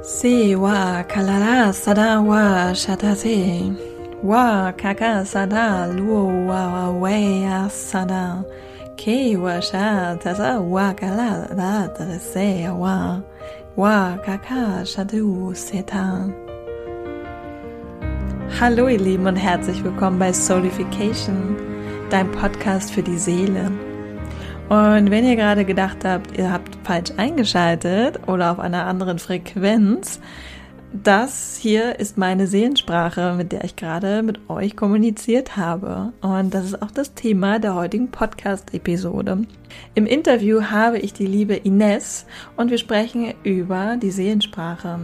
Se wa kalala sada wa shatase. Wa kaka sada luo wa wa sada. Ke wa sha tasa wa kala da se wa. Wa kaka shadu setan. Hallo ihr Lieben und herzlich willkommen bei Soulification, dein Podcast für die Seele. Und wenn ihr gerade gedacht habt, ihr habt falsch eingeschaltet oder auf einer anderen Frequenz, das hier ist meine Seelensprache, mit der ich gerade mit euch kommuniziert habe. Und das ist auch das Thema der heutigen Podcast-Episode. Im Interview habe ich die liebe Ines und wir sprechen über die Seelensprache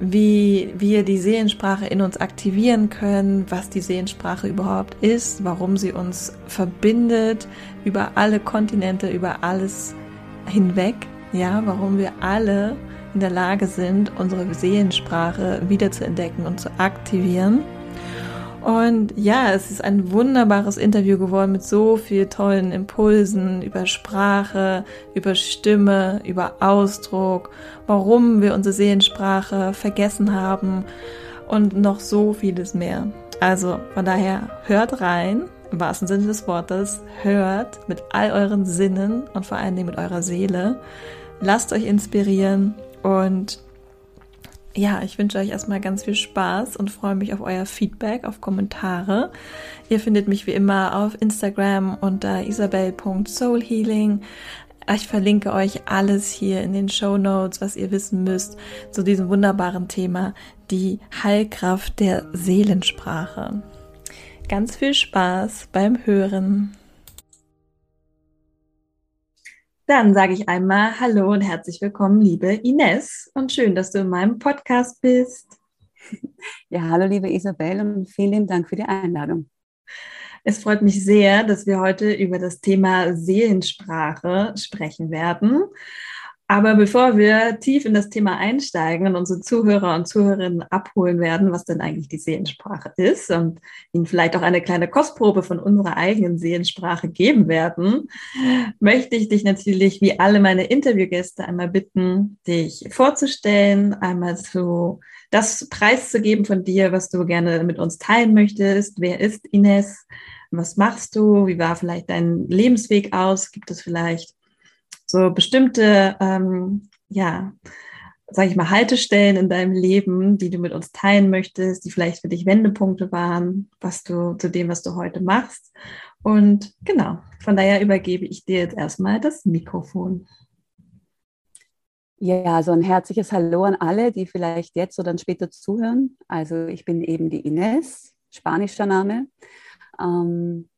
wie wir die Seelensprache in uns aktivieren können, was die Seelensprache überhaupt ist, warum sie uns verbindet über alle Kontinente, über alles hinweg, ja, warum wir alle in der Lage sind, unsere Seelensprache wieder zu entdecken und zu aktivieren. Und ja, es ist ein wunderbares Interview geworden mit so viel tollen Impulsen über Sprache, über Stimme, über Ausdruck, warum wir unsere Seelensprache vergessen haben und noch so vieles mehr. Also von daher hört rein, im wahrsten Sinne des Wortes, hört mit all euren Sinnen und vor allen Dingen mit eurer Seele. Lasst euch inspirieren und ja, ich wünsche euch erstmal ganz viel Spaß und freue mich auf euer Feedback, auf Kommentare. Ihr findet mich wie immer auf Instagram unter isabel.soulhealing. Ich verlinke euch alles hier in den Show Notes, was ihr wissen müsst zu diesem wunderbaren Thema, die Heilkraft der Seelensprache. Ganz viel Spaß beim Hören. Dann sage ich einmal Hallo und herzlich willkommen, liebe Ines. Und schön, dass du in meinem Podcast bist. Ja, hallo, liebe Isabel und vielen Dank für die Einladung. Es freut mich sehr, dass wir heute über das Thema Seelensprache sprechen werden. Aber bevor wir tief in das Thema einsteigen und unsere Zuhörer und Zuhörerinnen abholen werden, was denn eigentlich die Seelensprache ist und ihnen vielleicht auch eine kleine Kostprobe von unserer eigenen Seelensprache geben werden, möchte ich dich natürlich wie alle meine Interviewgäste einmal bitten, dich vorzustellen, einmal zu das preiszugeben von dir, was du gerne mit uns teilen möchtest. Wer ist Ines? Was machst du? Wie war vielleicht dein Lebensweg aus? Gibt es vielleicht so bestimmte, ähm, ja, sage ich mal, Haltestellen in deinem Leben, die du mit uns teilen möchtest, die vielleicht für dich Wendepunkte waren, was du zu dem, was du heute machst. Und genau, von daher übergebe ich dir jetzt erstmal das Mikrofon. Ja, also ein herzliches Hallo an alle, die vielleicht jetzt oder dann später zuhören. Also ich bin eben die Ines, spanischer Name. Ähm,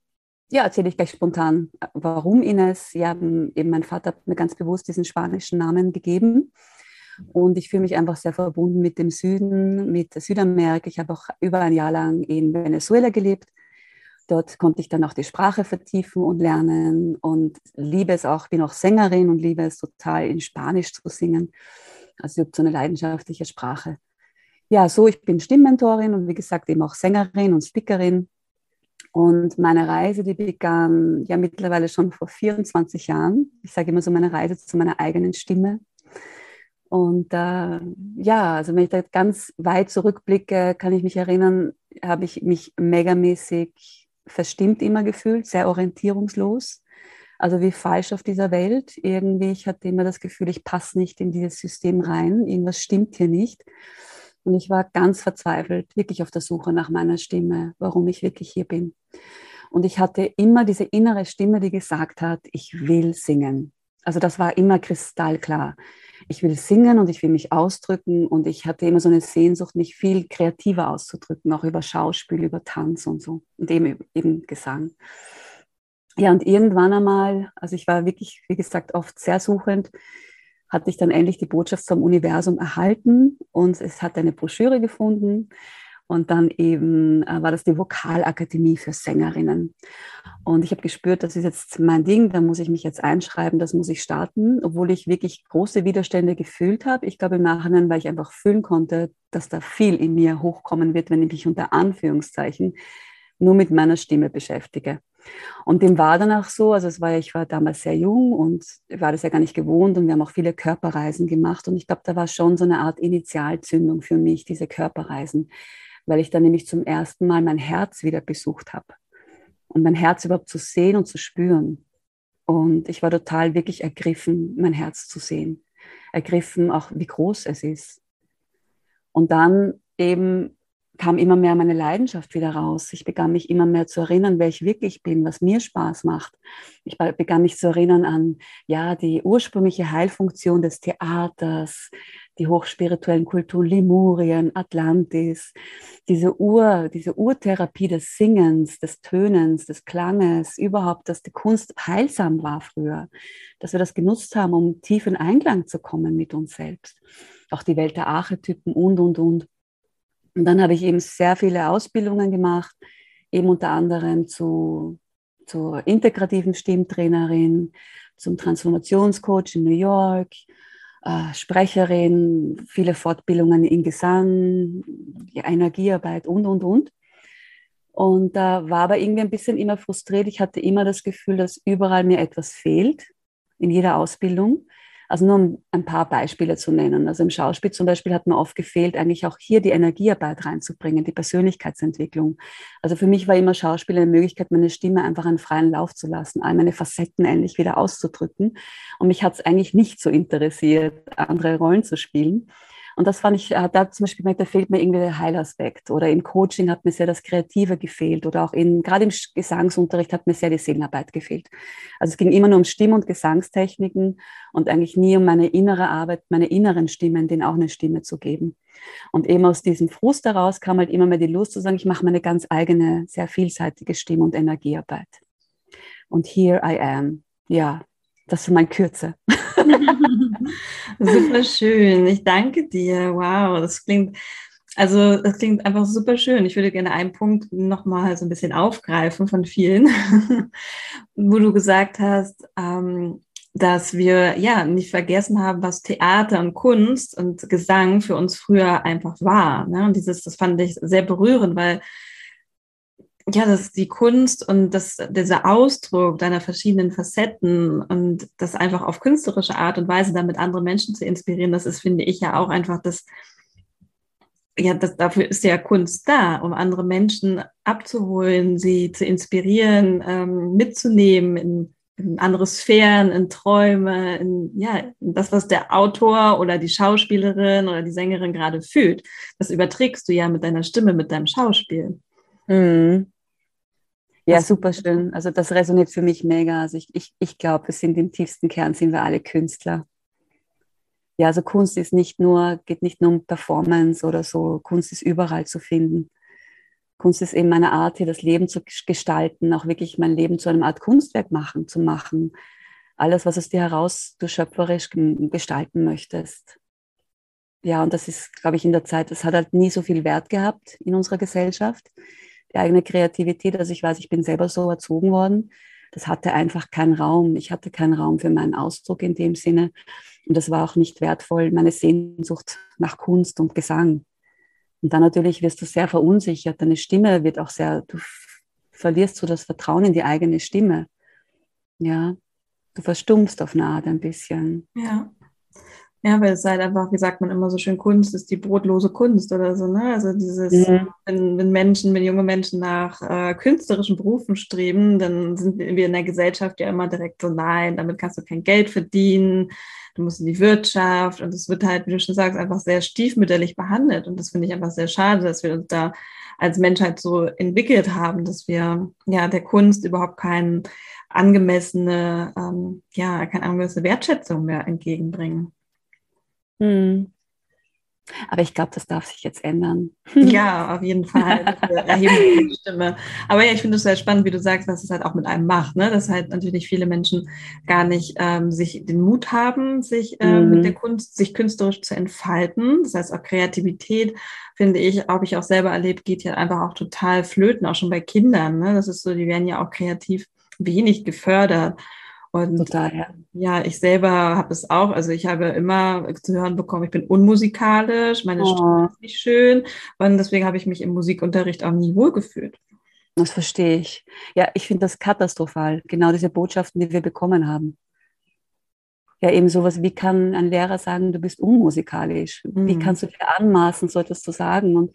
ja, erzähle ich gleich spontan. Warum Ines? Ja, eben mein Vater hat mir ganz bewusst diesen spanischen Namen gegeben. Und ich fühle mich einfach sehr verbunden mit dem Süden, mit Südamerika. Ich habe auch über ein Jahr lang in Venezuela gelebt. Dort konnte ich dann auch die Sprache vertiefen und lernen und liebe es auch, bin auch Sängerin und liebe es total in Spanisch zu singen. Also ich habe so eine leidenschaftliche Sprache. Ja, so, ich bin Stimmmentorin und wie gesagt eben auch Sängerin und Speakerin und meine Reise, die begann ja mittlerweile schon vor 24 Jahren. Ich sage immer so meine Reise zu meiner eigenen Stimme. Und äh, ja, also wenn ich da ganz weit zurückblicke, kann ich mich erinnern, habe ich mich megamäßig verstimmt immer gefühlt, sehr orientierungslos. Also wie falsch auf dieser Welt. Irgendwie, ich hatte immer das Gefühl, ich passe nicht in dieses System rein. Irgendwas stimmt hier nicht. Und ich war ganz verzweifelt, wirklich auf der Suche nach meiner Stimme, warum ich wirklich hier bin. Und ich hatte immer diese innere Stimme, die gesagt hat, ich will singen. Also das war immer kristallklar. Ich will singen und ich will mich ausdrücken und ich hatte immer so eine Sehnsucht, mich viel kreativer auszudrücken, auch über Schauspiel, über Tanz und so und eben, eben Gesang. Ja, und irgendwann einmal, also ich war wirklich, wie gesagt, oft sehr suchend, hatte ich dann endlich die Botschaft vom Universum erhalten und es hat eine Broschüre gefunden. Und dann eben äh, war das die Vokalakademie für Sängerinnen. Und ich habe gespürt, das ist jetzt mein Ding, da muss ich mich jetzt einschreiben, das muss ich starten, obwohl ich wirklich große Widerstände gefühlt habe. Ich glaube im Nachhinein, weil ich einfach fühlen konnte, dass da viel in mir hochkommen wird, wenn ich mich unter Anführungszeichen nur mit meiner Stimme beschäftige. Und dem war dann auch so, also es war, ich war damals sehr jung und war das ja gar nicht gewohnt und wir haben auch viele Körperreisen gemacht und ich glaube, da war schon so eine Art Initialzündung für mich, diese Körperreisen, weil ich dann nämlich zum ersten Mal mein Herz wieder besucht habe und mein Herz überhaupt zu sehen und zu spüren. Und ich war total wirklich ergriffen, mein Herz zu sehen, ergriffen auch, wie groß es ist. Und dann eben kam immer mehr meine Leidenschaft wieder raus. Ich begann mich immer mehr zu erinnern, wer ich wirklich bin, was mir Spaß macht. Ich begann mich zu erinnern an ja die ursprüngliche Heilfunktion des Theaters, die hochspirituellen Kulturen Lemurien, Atlantis, diese Ur, diese Urtherapie des Singens, des Tönens, des Klanges, überhaupt, dass die Kunst heilsam war früher, dass wir das genutzt haben, um tief in Einklang zu kommen mit uns selbst. Auch die Welt der Archetypen und und und. Und dann habe ich eben sehr viele Ausbildungen gemacht, eben unter anderem zu, zur integrativen Stimmtrainerin, zum Transformationscoach in New York, äh, Sprecherin, viele Fortbildungen in Gesang, Energiearbeit und, und, und. Und da äh, war aber irgendwie ein bisschen immer frustriert. Ich hatte immer das Gefühl, dass überall mir etwas fehlt in jeder Ausbildung. Also nur um ein paar Beispiele zu nennen. Also im Schauspiel zum Beispiel hat mir oft gefehlt, eigentlich auch hier die Energiearbeit reinzubringen, die Persönlichkeitsentwicklung. Also für mich war immer Schauspiel eine Möglichkeit, meine Stimme einfach einen freien Lauf zu lassen, all meine Facetten endlich wieder auszudrücken. Und mich hat es eigentlich nicht so interessiert, andere Rollen zu spielen. Und das fand ich, äh, da zum Beispiel da fehlt mir irgendwie der Heilaspekt. Oder im Coaching hat mir sehr das Kreative gefehlt. Oder auch in, gerade im Gesangsunterricht hat mir sehr die Seelenarbeit gefehlt. Also es ging immer nur um Stimm- und Gesangstechniken und eigentlich nie um meine innere Arbeit, meine inneren Stimmen, denen auch eine Stimme zu geben. Und eben aus diesem Frust heraus kam halt immer mehr die Lust zu sagen, ich mache meine ganz eigene, sehr vielseitige Stimm- und Energiearbeit. Und here I am. Ja, das ist mein Kürze. super schön. Ich danke dir. Wow, das klingt, also das klingt einfach super schön. Ich würde gerne einen Punkt nochmal so ein bisschen aufgreifen von vielen, wo du gesagt hast, ähm, dass wir ja nicht vergessen haben, was Theater und Kunst und Gesang für uns früher einfach war. Ne? Und dieses, das fand ich sehr berührend, weil ja, das ist die Kunst und das, dieser Ausdruck deiner verschiedenen Facetten und das einfach auf künstlerische Art und Weise damit andere Menschen zu inspirieren, das ist, finde ich, ja auch einfach das, ja, das, dafür ist ja Kunst da, um andere Menschen abzuholen, sie zu inspirieren, ähm, mitzunehmen in, in andere Sphären, in Träume, in, ja, in das, was der Autor oder die Schauspielerin oder die Sängerin gerade fühlt. Das überträgst du ja mit deiner Stimme, mit deinem Schauspiel. Mhm. Ja, super schön. Also das resoniert für mich mega. Also ich, ich, ich glaube, wir sind im tiefsten Kern, sind wir alle Künstler. Ja, also Kunst ist nicht nur, geht nicht nur um Performance oder so. Kunst ist überall zu finden. Kunst ist eben meine Art, hier das Leben zu gestalten, auch wirklich mein Leben zu einer Art Kunstwerk machen, zu machen. Alles, was aus dir heraus du schöpferisch gestalten möchtest. Ja, und das ist, glaube ich, in der Zeit, das hat halt nie so viel Wert gehabt in unserer Gesellschaft die eigene Kreativität. Also ich weiß, ich bin selber so erzogen worden. Das hatte einfach keinen Raum. Ich hatte keinen Raum für meinen Ausdruck in dem Sinne. Und das war auch nicht wertvoll, meine Sehnsucht nach Kunst und Gesang. Und dann natürlich wirst du sehr verunsichert. Deine Stimme wird auch sehr, du verlierst so das Vertrauen in die eigene Stimme. Ja, du verstummst auf eine Art ein bisschen. Ja. Ja, weil es halt einfach, wie sagt man immer so schön, Kunst ist die brotlose Kunst oder so, ne? Also dieses, mhm. wenn, wenn, Menschen, wenn junge Menschen nach äh, künstlerischen Berufen streben, dann sind wir in der Gesellschaft ja immer direkt so, nein, damit kannst du kein Geld verdienen, du musst in die Wirtschaft und es wird halt, wie du schon sagst, einfach sehr stiefmütterlich behandelt und das finde ich einfach sehr schade, dass wir uns da als Menschheit so entwickelt haben, dass wir ja der Kunst überhaupt keine angemessene, ähm, ja, keine angemessene Wertschätzung mehr entgegenbringen. Hm. Aber ich glaube, das darf sich jetzt ändern. Ja, auf jeden Fall. Erheben Stimme. Aber ja, ich finde es sehr spannend, wie du sagst, was es halt auch mit einem macht. Ne? Dass halt natürlich viele Menschen gar nicht ähm, sich den Mut haben, sich äh, mhm. mit der Kunst, sich künstlerisch zu entfalten. Das heißt auch Kreativität, finde ich, habe ich auch selber erlebt, geht ja einfach auch total flöten, auch schon bei Kindern. Ne? Das ist so, die werden ja auch kreativ wenig gefördert. Und Total, ja. ja, ich selber habe es auch, also ich habe immer zu hören bekommen, ich bin unmusikalisch, meine oh. Stimme ist nicht schön und deswegen habe ich mich im Musikunterricht auch nie wohlgefühlt. Das verstehe ich. Ja, ich finde das katastrophal, genau diese Botschaften, die wir bekommen haben. Ja, eben sowas, wie kann ein Lehrer sagen, du bist unmusikalisch? Mhm. Wie kannst du dir anmaßen, so etwas zu sagen? Und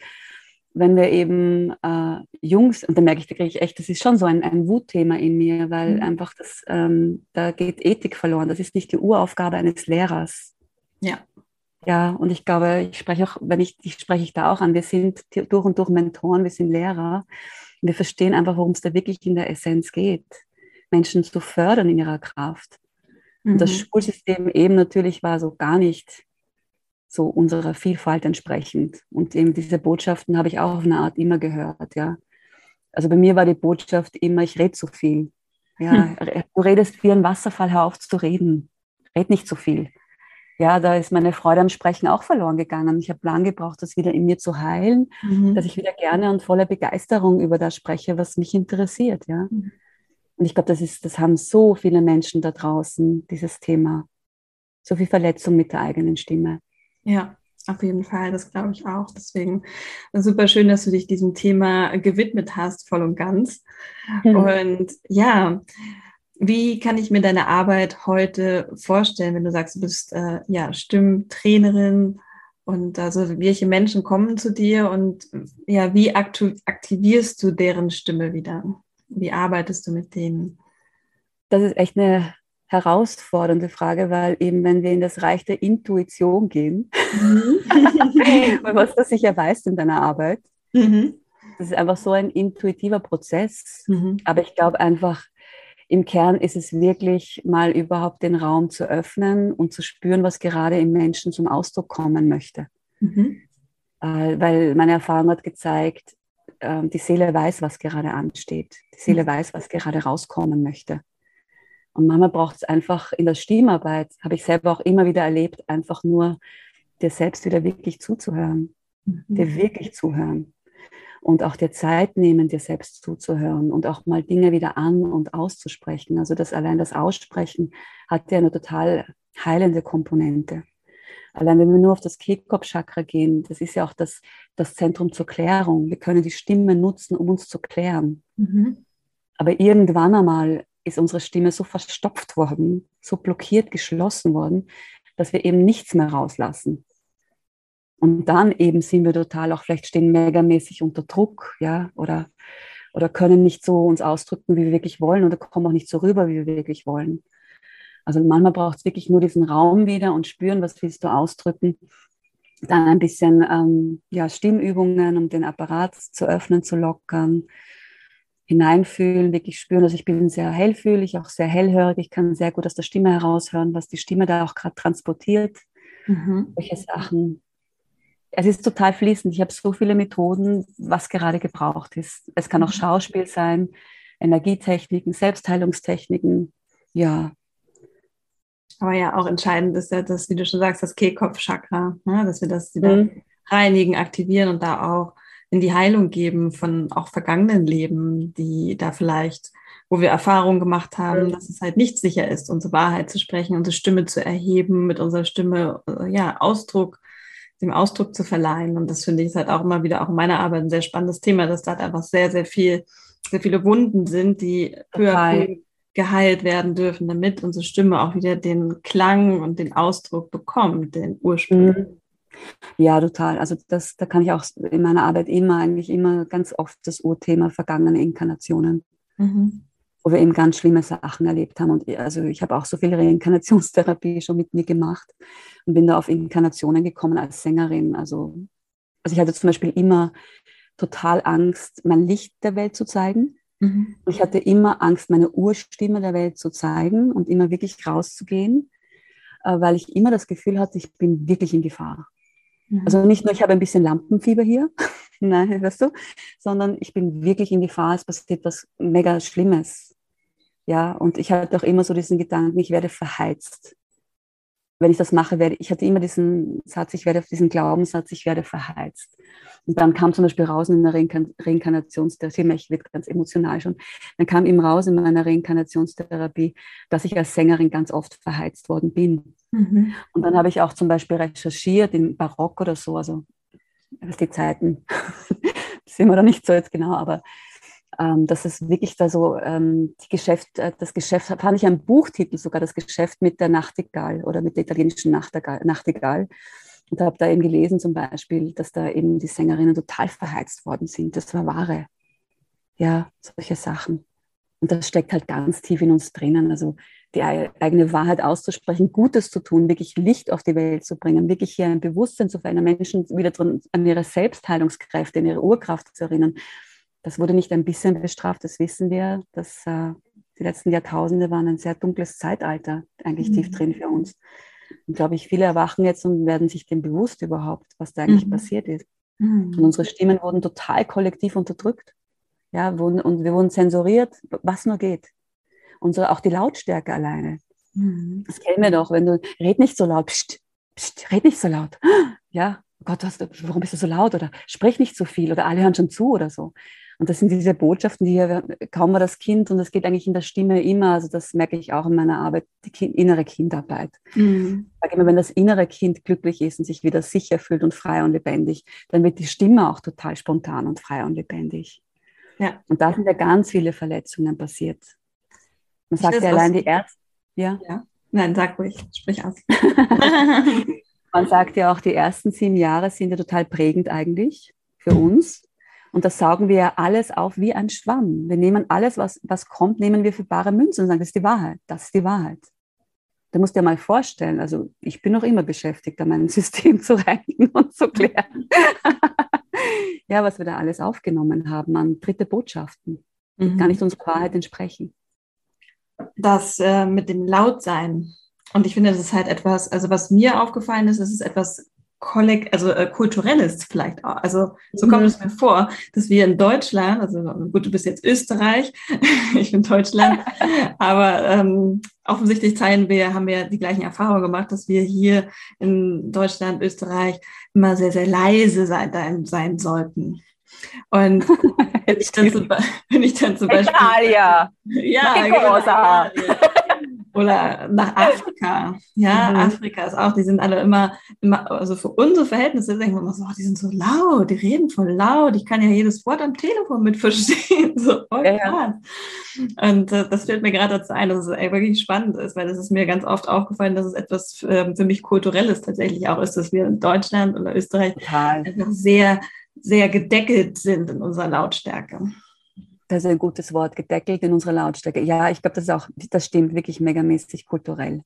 wenn wir eben äh, Jungs, und da merke ich, da kriege ich echt, das ist schon so ein, ein Wutthema in mir, weil mhm. einfach das, ähm, da geht Ethik verloren. Das ist nicht die Uraufgabe eines Lehrers. Ja. Ja, und ich glaube, ich spreche auch, wenn ich, ich spreche ich da auch an, wir sind durch und durch Mentoren, wir sind Lehrer. Wir verstehen einfach, worum es da wirklich in der Essenz geht, Menschen zu fördern in ihrer Kraft. Mhm. Und das mhm. Schulsystem eben natürlich war so gar nicht so unserer Vielfalt entsprechend. Und eben diese Botschaften habe ich auch auf eine Art immer gehört, ja. Also bei mir war die Botschaft immer, ich rede zu viel. Ja, hm. du redest wie ein Wasserfall, hör auf zu reden. Red nicht zu viel. Ja, da ist meine Freude am Sprechen auch verloren gegangen. Ich habe lange gebraucht, das wieder in mir zu heilen, mhm. dass ich wieder gerne und voller Begeisterung über das spreche, was mich interessiert, ja. Mhm. Und ich glaube, das ist, das haben so viele Menschen da draußen, dieses Thema. So viel Verletzung mit der eigenen Stimme. Ja, auf jeden Fall, das glaube ich auch. Deswegen super schön, dass du dich diesem Thema gewidmet hast, voll und ganz. Mhm. Und ja, wie kann ich mir deine Arbeit heute vorstellen, wenn du sagst, du bist äh, ja Stimmtrainerin und also welche Menschen kommen zu dir und ja, wie aktivierst du deren Stimme wieder? Wie arbeitest du mit denen? Das ist echt eine herausfordernde Frage, weil eben, wenn wir in das Reich der Intuition gehen, mhm. was du sicher weißt in deiner Arbeit, mhm. das ist einfach so ein intuitiver Prozess. Mhm. Aber ich glaube einfach, im Kern ist es wirklich mal überhaupt den Raum zu öffnen und zu spüren, was gerade im Menschen zum Ausdruck kommen möchte. Mhm. Äh, weil meine Erfahrung hat gezeigt, äh, die Seele weiß, was gerade ansteht. Die Seele mhm. weiß, was gerade rauskommen möchte. Und manchmal braucht es einfach in der Stimmarbeit, habe ich selber auch immer wieder erlebt, einfach nur dir selbst wieder wirklich zuzuhören, mhm. dir wirklich zuhören und auch dir Zeit nehmen, dir selbst zuzuhören und auch mal Dinge wieder an und auszusprechen. Also das allein das Aussprechen hat ja eine total heilende Komponente. Allein wenn wir nur auf das Kehlkopfchakra gehen, das ist ja auch das, das Zentrum zur Klärung. Wir können die Stimme nutzen, um uns zu klären. Mhm. Aber irgendwann einmal ist unsere Stimme so verstopft worden, so blockiert, geschlossen worden, dass wir eben nichts mehr rauslassen. Und dann eben sind wir total auch vielleicht stehen megamäßig unter Druck, ja, oder, oder können nicht so uns ausdrücken, wie wir wirklich wollen, oder kommen auch nicht so rüber, wie wir wirklich wollen. Also manchmal braucht es wirklich nur diesen Raum wieder und spüren, was willst du ausdrücken. Dann ein bisschen ähm, ja, Stimmübungen, um den Apparat zu öffnen, zu lockern hineinfühlen, wirklich spüren. Also ich bin sehr hellfühlig, auch sehr hellhörig. Ich kann sehr gut aus der Stimme heraushören, was die Stimme da auch gerade transportiert. Mhm. Welche Sachen. Es ist total fließend. Ich habe so viele Methoden, was gerade gebraucht ist. Es kann auch mhm. Schauspiel sein, Energietechniken, Selbstheilungstechniken. Ja. Aber ja, auch entscheidend ist ja das, wie du schon sagst, das Kehlkopfchakra, ne? dass wir das wieder mhm. reinigen, aktivieren und da auch in die Heilung geben von auch vergangenen Leben, die da vielleicht, wo wir Erfahrungen gemacht haben, dass es halt nicht sicher ist, unsere Wahrheit zu sprechen, unsere Stimme zu erheben, mit unserer Stimme, äh, ja, Ausdruck, dem Ausdruck zu verleihen. Und das finde ich halt auch immer wieder auch in meiner Arbeit ein sehr spannendes Thema, dass da einfach sehr, sehr viel, sehr viele Wunden sind, die höher geheilt werden dürfen, damit unsere Stimme auch wieder den Klang und den Ausdruck bekommt, den Ursprung. Mhm. Ja, total. Also das, da kann ich auch in meiner Arbeit immer, eigentlich immer ganz oft das Urthema vergangene Inkarnationen, mhm. wo wir eben ganz schlimme Sachen erlebt haben. Und also ich habe auch so viel Reinkarnationstherapie schon mit mir gemacht und bin da auf Inkarnationen gekommen als Sängerin. Also, also ich hatte zum Beispiel immer total Angst, mein Licht der Welt zu zeigen. Mhm. Ich hatte immer Angst, meine Urstimme der Welt zu zeigen und immer wirklich rauszugehen, äh, weil ich immer das Gefühl hatte, ich bin wirklich in Gefahr. Also nicht nur, ich habe ein bisschen Lampenfieber hier, nein, weißt du, sondern ich bin wirklich in Gefahr, es passiert was mega Schlimmes. Ja, und ich hatte auch immer so diesen Gedanken, ich werde verheizt. Wenn ich das mache, werde ich hatte immer diesen Satz, ich werde auf diesen Glaubenssatz, ich werde verheizt. Und dann kam zum Beispiel raus in der Reinkarn Reinkarnationstherapie, ich werde ganz emotional schon, dann kam ihm raus in meiner Reinkarnationstherapie, dass ich als Sängerin ganz oft verheizt worden bin. Mhm. Und dann habe ich auch zum Beispiel recherchiert in Barock oder so, also was die Zeiten, sind wir da nicht so jetzt genau, aber ähm, dass es wirklich da so ähm, Geschäft, äh, das Geschäft, fand ich einen Buchtitel sogar, das Geschäft mit der Nachtigall oder mit der italienischen Nachtigall. Nachtigall. Und habe da eben gelesen zum Beispiel, dass da eben die Sängerinnen total verheizt worden sind. Das war Wahre. Ja, solche Sachen. Und das steckt halt ganz tief in uns drinnen. Also die eigene Wahrheit auszusprechen, Gutes zu tun, wirklich Licht auf die Welt zu bringen, wirklich hier ein Bewusstsein zu verändern, Menschen wieder drin, an ihre Selbstheilungskräfte, in ihre Urkraft zu erinnern. Das wurde nicht ein bisschen bestraft, das wissen wir. Dass, äh, die letzten Jahrtausende waren ein sehr dunkles Zeitalter, eigentlich mhm. tief drin für uns. Und glaube ich, viele erwachen jetzt und werden sich dem bewusst überhaupt, was da eigentlich mhm. passiert ist. Mhm. Und unsere Stimmen wurden total kollektiv unterdrückt. Ja, wurden, und wir wurden zensuriert, was nur geht. Und so auch die Lautstärke alleine. Mhm. Das kennen wir doch, wenn du, red nicht so laut, pst, pst, red nicht so laut. Ja, oh Gott, was, warum bist du so laut? Oder sprich nicht so viel oder alle hören schon zu oder so. Und das sind diese Botschaften, die hier, kaum war das Kind, und das geht eigentlich in der Stimme immer, also das merke ich auch in meiner Arbeit, die kind, innere Kindarbeit. Mhm. Ich sage immer, wenn das innere Kind glücklich ist und sich wieder sicher fühlt und frei und lebendig, dann wird die Stimme auch total spontan und frei und lebendig. Ja. Und da sind ja ganz viele Verletzungen passiert. Man sagt ja allein die Ärzte. Ja? ja. Nein, sag ruhig, sprich aus. Man sagt ja auch, die ersten sieben Jahre sind ja total prägend eigentlich für uns. Und das saugen wir ja alles auf wie ein Schwamm. Wir nehmen alles, was, was kommt, nehmen wir für bare Münzen und sagen, das ist die Wahrheit. Das ist die Wahrheit. Da musst du dir mal vorstellen, also ich bin noch immer beschäftigt, da mein System zu reinigen und zu klären. ja, was wir da alles aufgenommen haben an dritte Botschaften, die mhm. gar nicht unserer Wahrheit entsprechen. Das äh, mit dem Lautsein. Und ich finde, das ist halt etwas, also was mir aufgefallen ist, es ist etwas kollekt, also äh, kulturelles vielleicht auch. Also so kommt mhm. es mir vor, dass wir in Deutschland, also gut, du bist jetzt Österreich, ich bin Deutschland, aber ähm, offensichtlich teilen wir, haben wir die gleichen Erfahrungen gemacht, dass wir hier in Deutschland, Österreich immer sehr, sehr leise sein, sein sollten. Und wenn ich dann zum, wenn ich dann zum Beispiel. Italia. Ja, genau, oder nach Afrika. Ja, mhm. Afrika ist auch, die sind alle immer, immer, also für unsere Verhältnisse denken wir immer so, oh, die sind so laut, die reden voll laut, ich kann ja jedes Wort am Telefon mit verstehen. So voll ja. Und äh, das fällt mir gerade dazu ein, dass es ey, wirklich spannend ist, weil das ist mir ganz oft aufgefallen, dass es etwas äh, für mich Kulturelles tatsächlich auch ist, dass wir in Deutschland oder Österreich Total. einfach sehr, sehr gedeckelt sind in unserer Lautstärke. Das ist ein gutes Wort, gedeckelt in unserer Lautstärke. Ja, ich glaube, das ist auch, das stimmt wirklich megamäßig kulturell.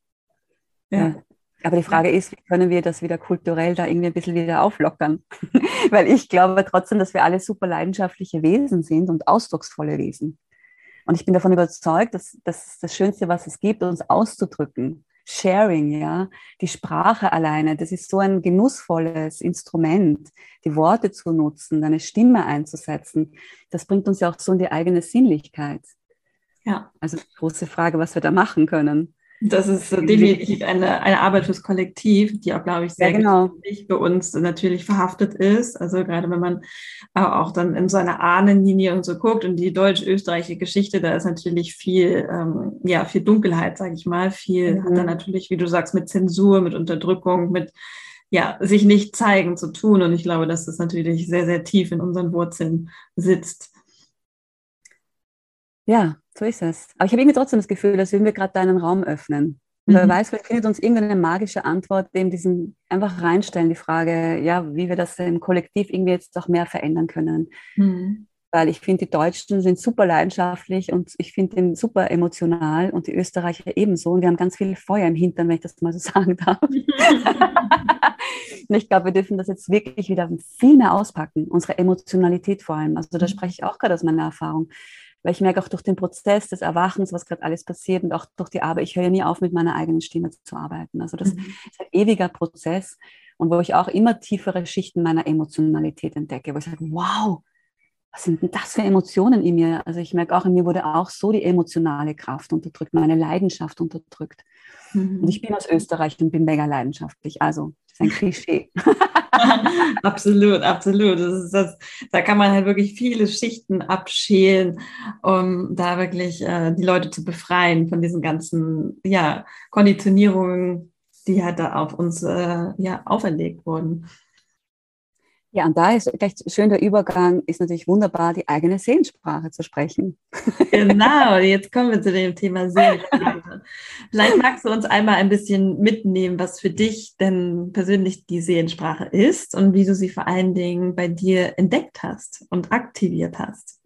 Ja. ja. Aber die Frage ist, wie können wir das wieder kulturell da irgendwie ein bisschen wieder auflockern? Weil ich glaube trotzdem, dass wir alle super leidenschaftliche Wesen sind und ausdrucksvolle Wesen. Und ich bin davon überzeugt, dass das das Schönste, was es gibt, uns auszudrücken. Sharing, ja, die Sprache alleine, das ist so ein genussvolles Instrument, die Worte zu nutzen, deine Stimme einzusetzen. Das bringt uns ja auch so in die eigene Sinnlichkeit. Ja. Also große Frage, was wir da machen können. Das ist definitiv eine, eine Arbeit fürs Kollektiv, die auch, glaube ich, sehr ja, genau. für uns natürlich verhaftet ist. Also gerade wenn man auch dann in so einer Ahnenlinie und so guckt und die deutsch-österreichische Geschichte, da ist natürlich viel, ähm, ja, viel Dunkelheit, sage ich mal. Viel mhm. hat dann natürlich, wie du sagst, mit Zensur, mit Unterdrückung, mit ja, sich nicht zeigen zu tun. Und ich glaube, dass das natürlich sehr, sehr tief in unseren Wurzeln sitzt. Ja, so ist es. Aber ich habe irgendwie trotzdem das Gefühl, dass wenn wir gerade deinen Raum öffnen, mhm. wer weiß, vielleicht findet uns irgendeine magische Antwort, dem diesen einfach reinstellen, die Frage, ja, wie wir das im Kollektiv irgendwie jetzt auch mehr verändern können. Mhm. Weil ich finde, die Deutschen sind super leidenschaftlich und ich finde den super emotional und die Österreicher ebenso. Und wir haben ganz viel Feuer im Hintern, wenn ich das mal so sagen darf. und ich glaube, wir dürfen das jetzt wirklich wieder viel mehr auspacken, unsere Emotionalität vor allem. Also da mhm. spreche ich auch gerade aus meiner Erfahrung weil ich merke auch durch den Prozess des Erwachens, was gerade alles passiert und auch durch die Arbeit, ich höre ja nie auf, mit meiner eigenen Stimme zu arbeiten. Also das mhm. ist ein ewiger Prozess und wo ich auch immer tiefere Schichten meiner Emotionalität entdecke, wo ich sage, wow, was sind denn das für Emotionen in mir? Also ich merke auch, in mir wurde auch so die emotionale Kraft unterdrückt, meine Leidenschaft unterdrückt. Mhm. Und ich bin aus Österreich und bin mega leidenschaftlich. Also das ist ein Klischee. absolut, absolut. Das das, da kann man halt wirklich viele Schichten abschälen, um da wirklich äh, die Leute zu befreien von diesen ganzen ja, Konditionierungen, die halt da auf uns äh, ja, auferlegt wurden. Ja, und da ist gleich schön der Übergang, ist natürlich wunderbar, die eigene Seelensprache zu sprechen. Genau, jetzt kommen wir zu dem Thema Seelensprache. Vielleicht magst du uns einmal ein bisschen mitnehmen, was für dich denn persönlich die Seelensprache ist und wie du sie vor allen Dingen bei dir entdeckt hast und aktiviert hast.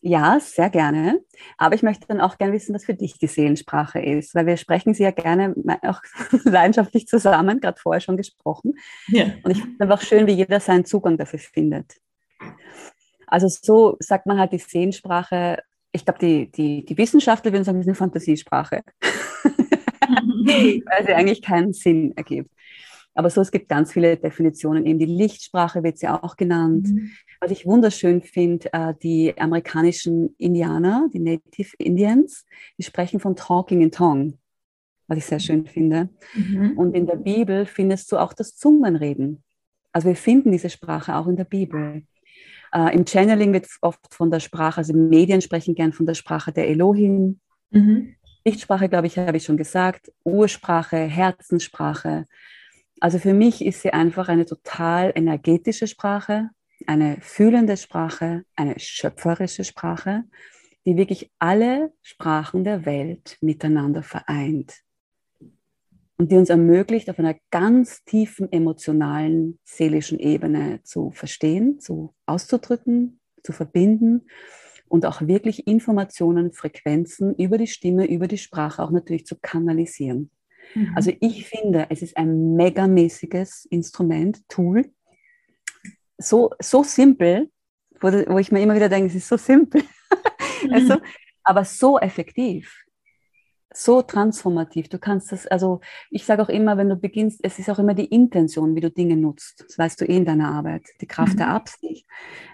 Ja, sehr gerne. Aber ich möchte dann auch gerne wissen, was für dich die Seelensprache ist, weil wir sprechen sie ja gerne auch leidenschaftlich zusammen, gerade vorher schon gesprochen. Ja. Und ich finde es einfach schön, wie jeder seinen Zugang dafür findet. Also so sagt man halt die Seelensprache, ich glaube, die, die, die Wissenschaftler würden sagen, das ist eine Fantasiesprache, weil sie eigentlich keinen Sinn ergibt. Aber so, es gibt ganz viele Definitionen. Eben die Lichtsprache wird sie auch genannt. Mhm. Was ich wunderschön finde, äh, die amerikanischen Indianer, die Native Indians, die sprechen von Talking in Tongue, was ich sehr schön finde. Mhm. Und in der Bibel findest du auch das Zungenreden. Also wir finden diese Sprache auch in der Bibel. Äh, Im Channeling wird oft von der Sprache, also Medien sprechen gern von der Sprache der Elohim. Mhm. Lichtsprache, glaube ich, habe ich schon gesagt. Ursprache, Herzenssprache. Also für mich ist sie einfach eine total energetische Sprache, eine fühlende Sprache, eine schöpferische Sprache, die wirklich alle Sprachen der Welt miteinander vereint und die uns ermöglicht, auf einer ganz tiefen emotionalen, seelischen Ebene zu verstehen, zu auszudrücken, zu verbinden und auch wirklich Informationen, Frequenzen über die Stimme, über die Sprache auch natürlich zu kanalisieren. Mhm. Also ich finde, es ist ein megamäßiges Instrument, Tool, so, so simpel, wo, wo ich mir immer wieder denke, es ist so simpel, mhm. also, aber so effektiv, so transformativ. Du kannst das, also ich sage auch immer, wenn du beginnst, es ist auch immer die Intention, wie du Dinge nutzt. Das weißt du eh in deiner Arbeit, die Kraft mhm. der Absicht.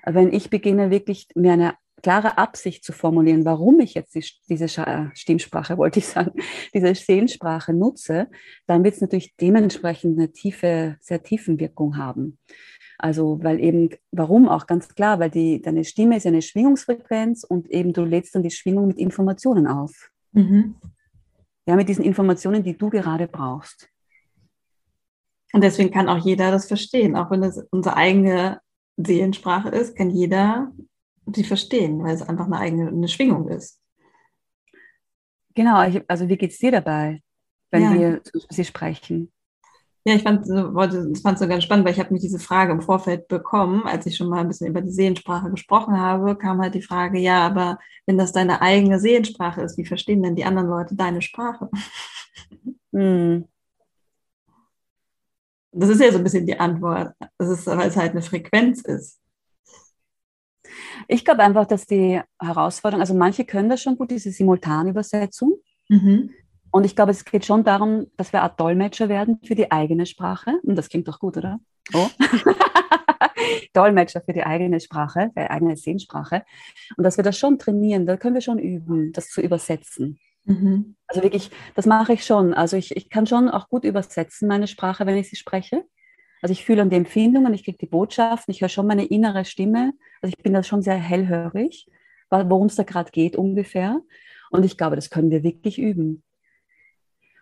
Wenn ich beginne, wirklich mir eine klare Absicht zu formulieren, warum ich jetzt die, diese äh, Stimmsprache, wollte ich sagen, diese Seelensprache nutze, dann wird es natürlich dementsprechend eine tiefe, sehr tiefen Wirkung haben. Also, weil eben, warum auch ganz klar, weil die, deine Stimme ist eine Schwingungsfrequenz und eben du lädst dann die Schwingung mit Informationen auf. Mhm. Ja, mit diesen Informationen, die du gerade brauchst. Und deswegen kann auch jeder das verstehen, auch wenn es unsere eigene Seelensprache ist, kann jeder sie verstehen, weil es einfach eine eigene eine Schwingung ist. Genau, also wie geht es dir dabei, wenn ja. wir sie sprechen? Ja, ich fand es fand so ganz spannend, weil ich habe mich diese Frage im Vorfeld bekommen, als ich schon mal ein bisschen über die Seelensprache gesprochen habe, kam halt die Frage, ja, aber wenn das deine eigene Seelensprache ist, wie verstehen denn die anderen Leute deine Sprache? Hm. Das ist ja so ein bisschen die Antwort. Das ist, weil es halt eine Frequenz ist. Ich glaube einfach, dass die Herausforderung, also manche können das schon gut, diese Simultanübersetzung. Mhm. Und ich glaube, es geht schon darum, dass wir Art Dolmetscher werden für die eigene Sprache. Und das klingt doch gut, oder? Oh. Dolmetscher für die eigene Sprache, für die eigene Sehensprache. Und dass wir das schon trainieren, da können wir schon üben, das zu übersetzen. Mhm. Also wirklich, das mache ich schon. Also ich, ich kann schon auch gut übersetzen, meine Sprache, wenn ich sie spreche. Also ich fühle an die Empfindungen, ich kriege die Botschaften, ich höre schon meine innere Stimme. Also ich bin da schon sehr hellhörig, worum es da gerade geht ungefähr. Und ich glaube, das können wir wirklich üben.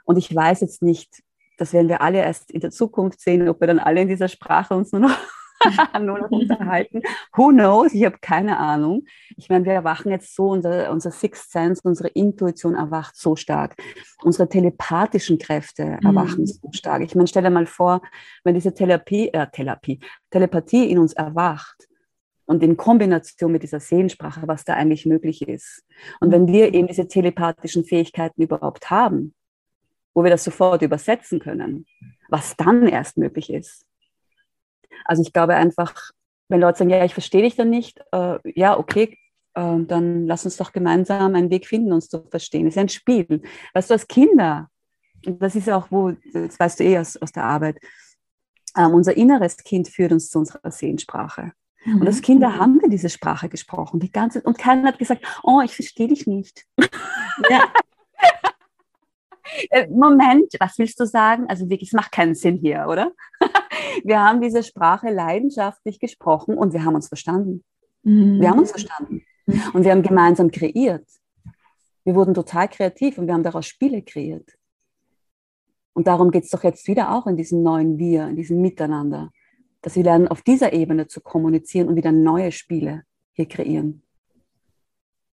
Und ich weiß jetzt nicht, das werden wir alle erst in der Zukunft sehen, ob wir dann alle in dieser Sprache uns nur noch, nur noch unterhalten. Who knows? Ich habe keine Ahnung. Ich meine, wir erwachen jetzt so, unser, unser Sixth Sense, unsere Intuition erwacht so stark. Unsere telepathischen Kräfte mhm. erwachen so stark. Ich meine, stell dir mal vor, wenn diese Therapie, äh, Therapie, Telepathie in uns erwacht, und in Kombination mit dieser Seelensprache, was da eigentlich möglich ist. Und wenn wir eben diese telepathischen Fähigkeiten überhaupt haben, wo wir das sofort übersetzen können, was dann erst möglich ist. Also ich glaube einfach, wenn Leute sagen, ja, ich verstehe dich dann nicht, äh, ja, okay, äh, dann lass uns doch gemeinsam einen Weg finden, uns zu verstehen. Es ist ein Spiel. Weißt du, als Kinder, und das ist auch, wo, das weißt du eh aus, aus der Arbeit, ähm, unser inneres Kind führt uns zu unserer Seelensprache. Mhm. Und als Kinder haben wir diese Sprache gesprochen, die ganze, und keiner hat gesagt, oh, ich verstehe dich nicht. Ja. Äh, Moment, was willst du sagen? Also wirklich, es macht keinen Sinn hier, oder? Wir haben diese Sprache leidenschaftlich gesprochen und wir haben uns verstanden. Mhm. Wir haben uns verstanden. Mhm. Und wir haben gemeinsam kreiert. Wir wurden total kreativ und wir haben daraus Spiele kreiert. Und darum geht es doch jetzt wieder auch in diesem neuen Wir, in diesem Miteinander. dass wir lernen, auf dieser Ebene zu kommunizieren und wieder neue Spiele hier kreieren.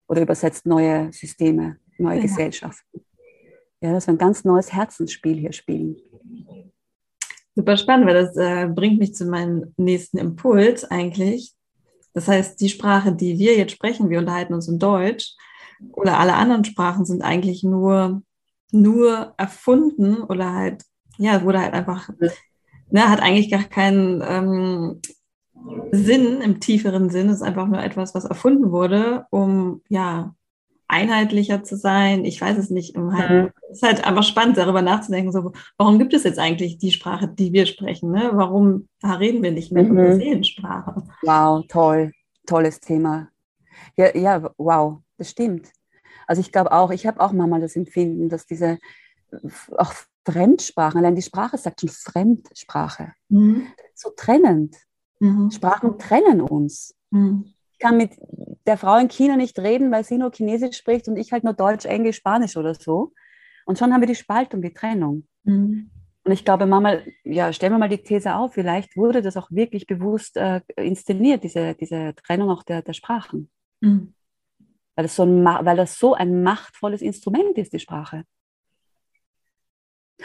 Oder übersetzt neue Systeme, neue ja. Gesellschaften. Ja, dass wir ein ganz neues Herzensspiel hier spielen. Super spannend, weil das äh, bringt mich zu meinem nächsten Impuls eigentlich. Das heißt, die Sprache, die wir jetzt sprechen, wir unterhalten uns in Deutsch oder alle anderen Sprachen sind eigentlich nur, nur erfunden oder halt, ja, wurde halt einfach, ne, hat eigentlich gar keinen ähm, Sinn im tieferen Sinn. Ist einfach nur etwas, was erfunden wurde, um, ja, einheitlicher zu sein. Ich weiß es nicht. Halt, mhm. Es ist halt einfach spannend, darüber nachzudenken, so, warum gibt es jetzt eigentlich die Sprache, die wir sprechen? Ne? Warum reden wir nicht mehr mhm. über Seelensprache? Wow, toll. Tolles Thema. Ja, ja, wow, das stimmt. Also ich glaube auch, ich habe auch manchmal das Empfinden, dass diese auch Fremdsprachen, allein die Sprache sagt schon Fremdsprache, mhm. so trennend. Mhm. Sprachen trennen uns. Mhm kann mit der Frau in China nicht reden, weil sie nur Chinesisch spricht und ich halt nur Deutsch, Englisch, Spanisch oder so. Und schon haben wir die Spaltung, die Trennung. Mhm. Und ich glaube, manchmal, ja, stellen wir mal die These auf, vielleicht wurde das auch wirklich bewusst äh, inszeniert, diese, diese Trennung auch der, der Sprachen. Mhm. Weil, das so ein, weil das so ein machtvolles Instrument ist, die Sprache.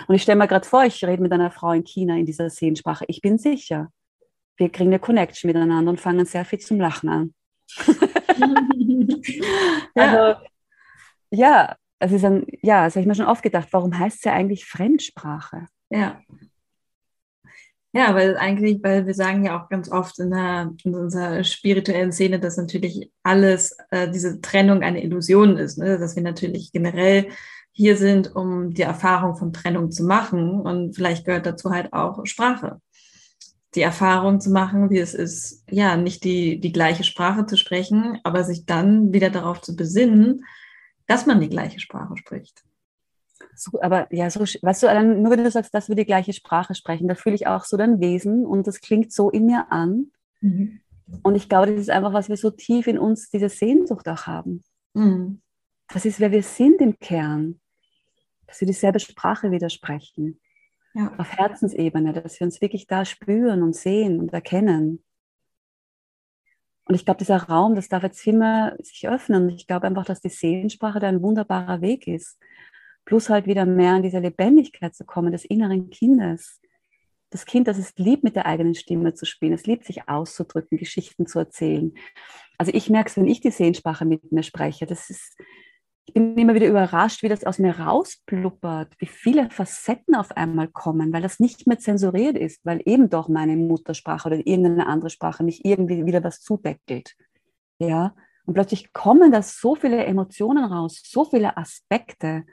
Und ich stelle mir gerade vor, ich rede mit einer Frau in China in dieser Sehensprache. Ich bin sicher, wir kriegen eine Connection miteinander und fangen sehr viel zum Lachen an. also, ja, es ist ein, ja, das habe ich mir schon oft gedacht, warum heißt es ja eigentlich Fremdsprache? Ja. Ja, weil eigentlich, weil wir sagen ja auch ganz oft in, der, in unserer spirituellen Szene, dass natürlich alles, äh, diese Trennung eine Illusion ist, ne? dass wir natürlich generell hier sind, um die Erfahrung von Trennung zu machen und vielleicht gehört dazu halt auch Sprache die Erfahrung zu machen, wie es ist, ja, nicht die, die gleiche Sprache zu sprechen, aber sich dann wieder darauf zu besinnen, dass man die gleiche Sprache spricht. So, aber ja, so, weißt du, nur wenn du sagst, dass wir die gleiche Sprache sprechen, da fühle ich auch so dein Wesen und das klingt so in mir an. Mhm. Und ich glaube, das ist einfach, was wir so tief in uns, diese Sehnsucht auch haben. Mhm. Das ist, wer wir sind im Kern, dass wir dieselbe Sprache widersprechen ja. auf Herzensebene, dass wir uns wirklich da spüren und sehen und erkennen. Und ich glaube, dieser Raum, das darf jetzt immer sich öffnen. Ich glaube einfach, dass die Seelensprache da ein wunderbarer Weg ist. Plus halt wieder mehr in diese Lebendigkeit zu kommen, des inneren Kindes. Das Kind, das es liebt, mit der eigenen Stimme zu spielen. Es liebt, sich auszudrücken, Geschichten zu erzählen. Also ich merke es, wenn ich die Seelensprache mit mir spreche. Das ist, ich bin immer wieder überrascht, wie das aus mir rauspluppert, wie viele Facetten auf einmal kommen, weil das nicht mehr zensuriert ist, weil eben doch meine Muttersprache oder irgendeine andere Sprache mich irgendwie wieder was zudeckelt. Ja, und plötzlich kommen da so viele Emotionen raus, so viele Aspekte.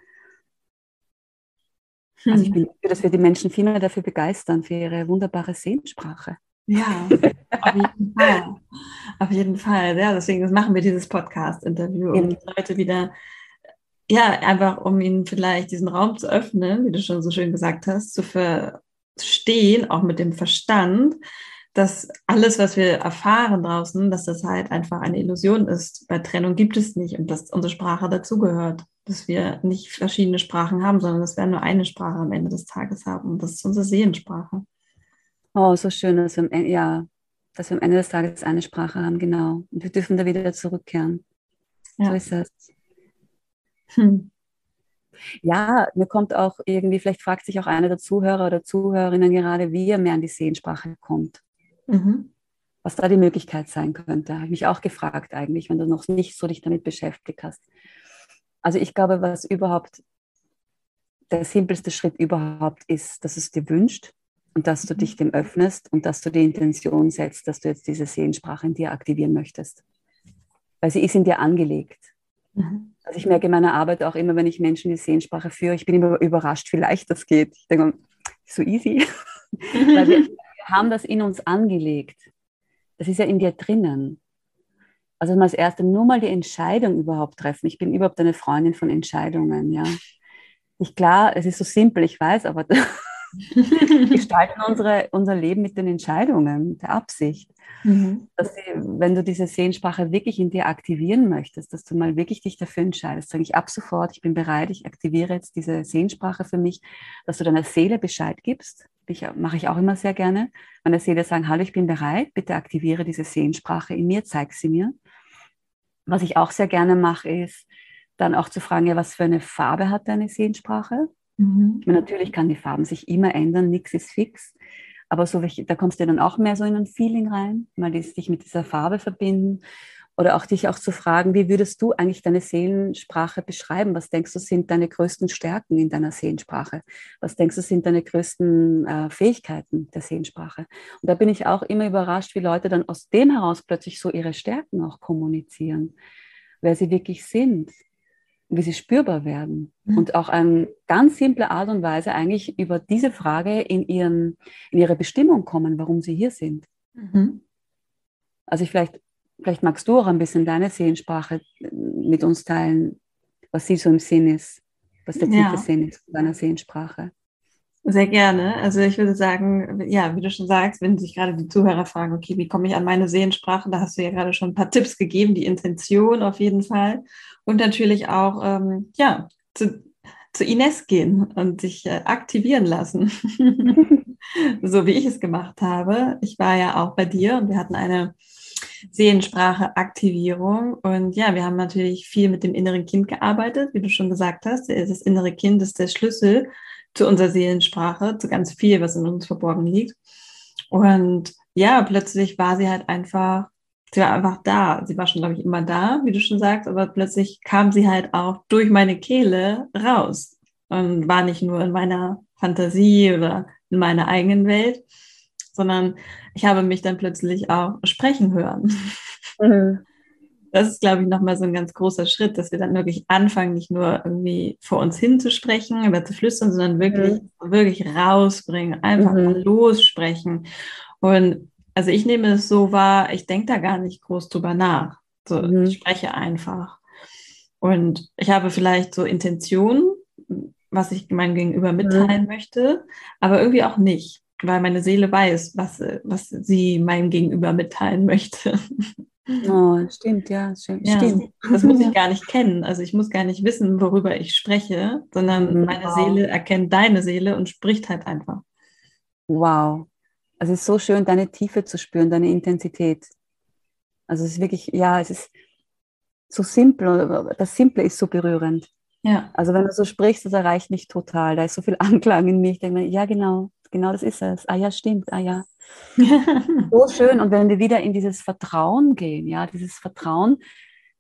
Also ich bin dafür, dass wir die Menschen viel mehr dafür begeistern, für ihre wunderbare Sehensprache. Ja, auf jeden Fall. Auf jeden Fall. Ja, deswegen machen wir dieses Podcast-Interview, um die Leute wieder ja, einfach um ihnen vielleicht diesen Raum zu öffnen, wie du schon so schön gesagt hast, zu verstehen, auch mit dem Verstand, dass alles, was wir erfahren draußen, dass das halt einfach eine Illusion ist. Bei Trennung gibt es nicht und dass unsere Sprache dazugehört, dass wir nicht verschiedene Sprachen haben, sondern dass wir nur eine Sprache am Ende des Tages haben. Und das ist unsere Seelensprache. Oh, so schön, dass wir, ja, dass wir am Ende des Tages eine Sprache haben, genau. Und wir dürfen da wieder zurückkehren. Ja. So ist das. Hm. Ja, mir kommt auch irgendwie, vielleicht fragt sich auch einer der Zuhörer oder Zuhörerinnen gerade, wie er mehr an die Sehensprache kommt. Mhm. Was da die Möglichkeit sein könnte. Habe ich mich auch gefragt eigentlich, wenn du noch nicht so dich damit beschäftigt hast. Also ich glaube, was überhaupt der simpelste Schritt überhaupt ist, dass es dir wünscht und dass du mhm. dich dem öffnest und dass du die Intention setzt, dass du jetzt diese Sehensprache in dir aktivieren möchtest. Weil sie ist in dir angelegt. Mhm. Also ich merke in meiner Arbeit auch immer, wenn ich Menschen die Sehensprache führe, ich bin immer überrascht, wie leicht das geht. Ich denke, so easy. Weil wir, wir haben das in uns angelegt. Das ist ja in dir drinnen. Also mal als Erste nur mal die Entscheidung überhaupt treffen. Ich bin überhaupt eine Freundin von Entscheidungen, ja. Nicht klar, es ist so simpel, ich weiß, aber Wir gestalten unsere, unser Leben mit den Entscheidungen, der Absicht. Mhm. Dass die, wenn du diese Sehensprache wirklich in dir aktivieren möchtest, dass du mal wirklich dich dafür entscheidest, sage ich ab sofort, ich bin bereit, ich aktiviere jetzt diese Sehensprache für mich, dass du deiner Seele Bescheid gibst. Ich, mache ich auch immer sehr gerne. Meiner Seele sagen, hallo, ich bin bereit, bitte aktiviere diese Sehensprache in mir, zeig sie mir. Was ich auch sehr gerne mache, ist dann auch zu fragen, ja, was für eine Farbe hat deine Sehensprache? Mhm. Natürlich kann die Farben sich immer ändern, nichts ist fix. Aber so, da kommst du dann auch mehr so in ein Feeling rein, mal dich mit dieser Farbe verbinden. Oder auch dich auch zu fragen, wie würdest du eigentlich deine Seelensprache beschreiben? Was denkst du sind deine größten Stärken in deiner Seelensprache? Was denkst du sind deine größten äh, Fähigkeiten der Seelensprache? Und da bin ich auch immer überrascht, wie Leute dann aus dem heraus plötzlich so ihre Stärken auch kommunizieren, wer sie wirklich sind wie sie spürbar werden mhm. und auch eine ganz simple Art und Weise eigentlich über diese Frage in, ihren, in ihre Bestimmung kommen, warum sie hier sind. Mhm. Also ich vielleicht, vielleicht magst du auch ein bisschen deine Seelensprache mit uns teilen, was sie so im Sinn ist, was der tiefe ja. Sinn ist deiner Seelensprache. Sehr gerne. Also ich würde sagen, ja, wie du schon sagst, wenn sich gerade die Zuhörer fragen, okay, wie komme ich an meine Seelensprache, da hast du ja gerade schon ein paar Tipps gegeben, die Intention auf jeden Fall und natürlich auch, ähm, ja, zu, zu Ines gehen und sich äh, aktivieren lassen, so wie ich es gemacht habe. Ich war ja auch bei dir und wir hatten eine Seelensprache-Aktivierung. Und ja, wir haben natürlich viel mit dem inneren Kind gearbeitet, wie du schon gesagt hast. Das innere Kind ist der Schlüssel zu unserer Seelensprache, zu ganz viel, was in uns verborgen liegt. Und ja, plötzlich war sie halt einfach, sie war einfach da. Sie war schon, glaube ich, immer da, wie du schon sagst, aber plötzlich kam sie halt auch durch meine Kehle raus und war nicht nur in meiner Fantasie oder in meiner eigenen Welt, sondern ich habe mich dann plötzlich auch sprechen hören. Mhm das ist, glaube ich, nochmal so ein ganz großer Schritt, dass wir dann wirklich anfangen, nicht nur irgendwie vor uns hinzusprechen oder zu flüstern, sondern wirklich, mhm. wirklich rausbringen, einfach mhm. lossprechen. Und also ich nehme es so wahr, ich denke da gar nicht groß drüber nach. So, mhm. Ich spreche einfach. Und ich habe vielleicht so Intentionen, was ich meinem Gegenüber mitteilen mhm. möchte, aber irgendwie auch nicht, weil meine Seele weiß, was, was sie meinem Gegenüber mitteilen möchte. Oh, stimmt, ja, stimmt. Ja, stimmt. Das muss ich gar nicht kennen. Also ich muss gar nicht wissen, worüber ich spreche, sondern mhm. meine wow. Seele erkennt deine Seele und spricht halt einfach. Wow. Also es ist so schön, deine Tiefe zu spüren, deine Intensität. Also es ist wirklich, ja, es ist so simpel. Das Simple ist so berührend. Ja. Also wenn du so sprichst, das erreicht mich total. Da ist so viel Anklang in mir. Ich denke mir, ja, genau, genau das ist es. Ah ja, stimmt. Ah ja, so schön. Und wenn wir wieder in dieses Vertrauen gehen, ja, dieses Vertrauen,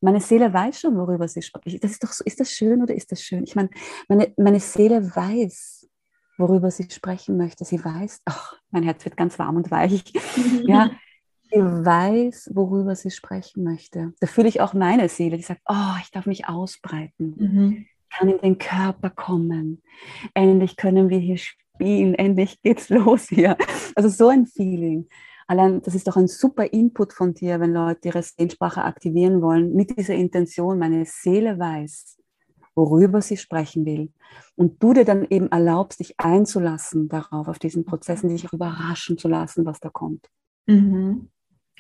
meine Seele weiß schon, worüber sie spricht. Das ist doch so, ist das schön oder ist das schön? Ich meine, meine, meine Seele weiß, worüber sie sprechen möchte. Sie weiß, ach, mein Herz wird ganz warm und weich. ja, sie weiß, worüber sie sprechen möchte. Da fühle ich auch meine Seele, die sagt, oh, ich darf mich ausbreiten. Mhm. Ich kann in den Körper kommen. Endlich können wir hier spielen, endlich geht's los hier. Also so ein Feeling. Allein, das ist doch ein super Input von dir, wenn Leute ihre Sehensprache aktivieren wollen, mit dieser Intention, meine Seele weiß, worüber sie sprechen will. Und du dir dann eben erlaubst, dich einzulassen darauf, auf diesen Prozessen, dich überraschen zu lassen, was da kommt. Mhm.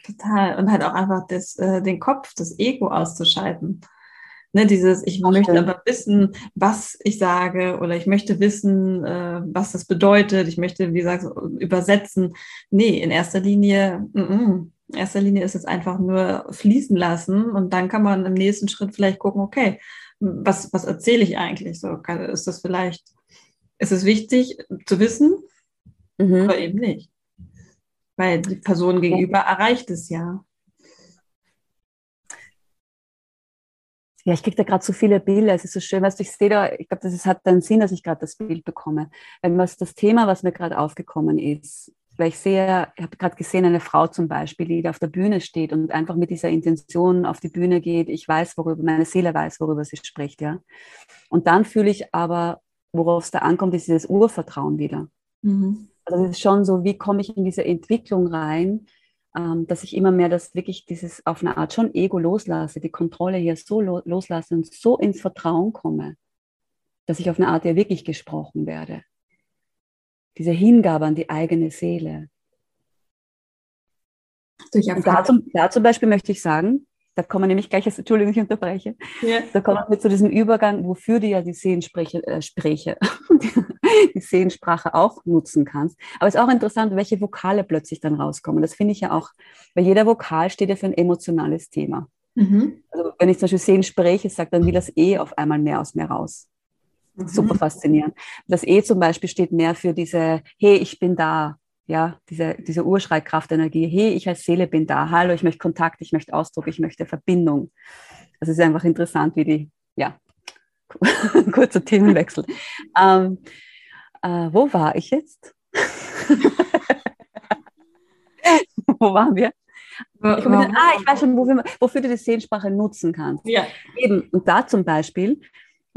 Total. Und halt auch einfach das, äh, den Kopf, das Ego auszuschalten. Ne, dieses, ich okay. möchte aber wissen, was ich sage oder ich möchte wissen, äh, was das bedeutet. Ich möchte, wie gesagt, übersetzen. Nee, in erster Linie, mm -mm. in erster Linie ist es einfach nur fließen lassen und dann kann man im nächsten Schritt vielleicht gucken, okay, was, was erzähle ich eigentlich? So, ist das vielleicht, ist es wichtig zu wissen mhm. oder eben nicht? Weil die Person gegenüber erreicht es ja. Ja, ich kriege da gerade so viele Bilder. Es ist so schön, weißt du, ich sehe da, ich glaube, das hat einen Sinn, dass ich gerade das Bild bekomme. Wenn was das Thema, was mir gerade aufgekommen ist, weil ich sehe, ich habe gerade gesehen, eine Frau zum Beispiel, die da auf der Bühne steht und einfach mit dieser Intention auf die Bühne geht. Ich weiß, worüber, meine Seele weiß, worüber sie spricht, ja. Und dann fühle ich aber, worauf es da ankommt, ist dieses Urvertrauen wieder. Mhm. Also es ist schon so, wie komme ich in diese Entwicklung rein, ähm, dass ich immer mehr das wirklich dieses auf eine Art schon Ego loslasse, die Kontrolle hier so lo loslasse und so ins Vertrauen komme, dass ich auf eine Art ja wirklich gesprochen werde. diese Hingabe an die eigene Seele. Da, zum, da zum Beispiel möchte ich sagen, da kommen wir nämlich gleich, Entschuldigung, ich unterbreche, ja. da kommen wir zu diesem Übergang, wofür du ja die Sehenspreche, äh, Spreche, die Sehensprache auch nutzen kannst. Aber es ist auch interessant, welche Vokale plötzlich dann rauskommen. Das finde ich ja auch, weil jeder Vokal steht ja für ein emotionales Thema. Mhm. Also wenn ich zum Beispiel Sehenspreche sage, dann will das E auf einmal mehr aus mir raus. Mhm. Super faszinierend. Das E zum Beispiel steht mehr für diese, hey, ich bin da, ja, diese, diese Urschreikraftenergie, hey, ich als Seele bin da, hallo, ich möchte Kontakt, ich möchte Ausdruck, ich möchte Verbindung. Das ist einfach interessant, wie die, ja, kurzer Themenwechsel. ähm, äh, wo war ich jetzt? wo waren wir? Ich ah, ich weiß schon, wofür, wofür du die Sehensprache nutzen kannst. Ja. Eben, und da zum Beispiel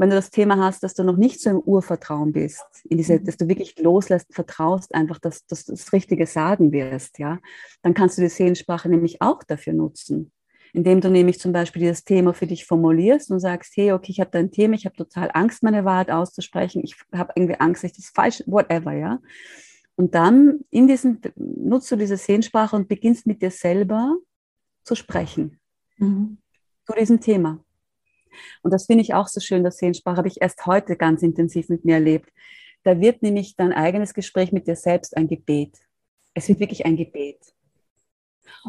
wenn du das Thema hast, dass du noch nicht so im Urvertrauen bist, in diese, mhm. dass du wirklich loslässt, vertraust einfach, dass, dass du das Richtige sagen wirst, ja, dann kannst du die Seelensprache nämlich auch dafür nutzen. Indem du nämlich zum Beispiel dieses Thema für dich formulierst und sagst, hey, okay, ich habe da ein Thema, ich habe total Angst, meine Wahrheit auszusprechen, ich habe irgendwie Angst, ich das falsch, whatever, ja. Und dann in diesem, nutzt du diese Seelensprache und beginnst mit dir selber zu sprechen mhm. zu diesem Thema. Und das finde ich auch so schön, das Seelensprache habe ich erst heute ganz intensiv mit mir erlebt. Da wird nämlich dein eigenes Gespräch mit dir selbst ein Gebet. Es wird wirklich ein Gebet.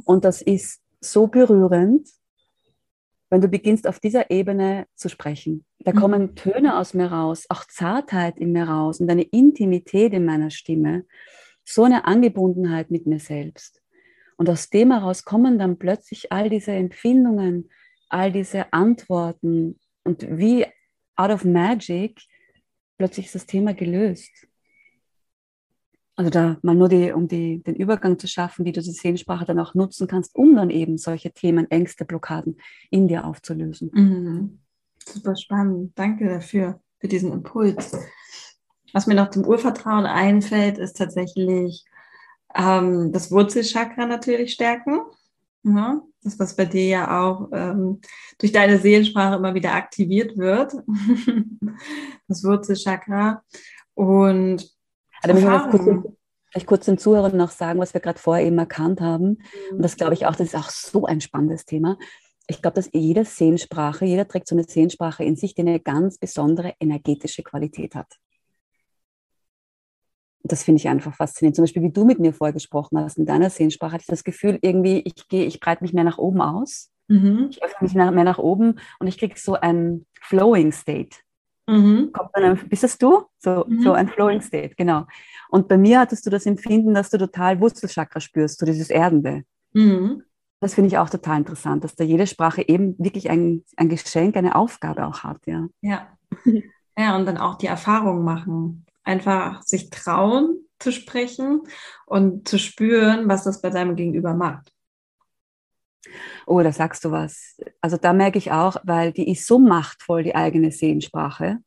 Und das ist so berührend, wenn du beginnst auf dieser Ebene zu sprechen. Da mhm. kommen Töne aus mir raus, auch Zartheit in mir raus und eine Intimität in meiner Stimme, so eine Angebundenheit mit mir selbst. Und aus dem heraus kommen dann plötzlich all diese Empfindungen, all diese Antworten und wie out of magic plötzlich ist das Thema gelöst. Also da mal nur die, um die, den Übergang zu schaffen, wie du die Seelensprache dann auch nutzen kannst, um dann eben solche Themen, Ängste, Blockaden in dir aufzulösen. Mhm. Super spannend. Danke dafür, für diesen Impuls. Was mir noch zum Urvertrauen einfällt, ist tatsächlich ähm, das Wurzelchakra natürlich stärken. Ja, das, was bei dir ja auch ähm, durch deine Seelensprache immer wieder aktiviert wird, das Wurzelchakra. Und also kurz, vielleicht kurz den Zuhörern noch sagen, was wir gerade vorher eben erkannt haben. Und das glaube ich auch, das ist auch so ein spannendes Thema. Ich glaube, dass jede Seelensprache, jeder trägt so eine Seelensprache in sich, die eine ganz besondere energetische Qualität hat das finde ich einfach faszinierend. Zum Beispiel, wie du mit mir vorgesprochen hast, in deiner Sehensprache, hatte ich das Gefühl, irgendwie, ich gehe, ich breite mich mehr nach oben aus. Mhm. Ich öffne mich mehr nach oben und ich kriege so ein Flowing State. Mhm. Kommt dann, bist das du? So, mhm. so ein Flowing State, genau. Und bei mir hattest du das Empfinden, dass du total Wurzelchakra spürst, so dieses Erdende. Mhm. Das finde ich auch total interessant, dass da jede Sprache eben wirklich ein, ein Geschenk, eine Aufgabe auch hat. Ja. ja. Ja, und dann auch die Erfahrung machen einfach sich trauen zu sprechen und zu spüren, was das bei seinem Gegenüber macht. Oh, da sagst du was. Also da merke ich auch, weil die ist so machtvoll, die eigene Seelensprache.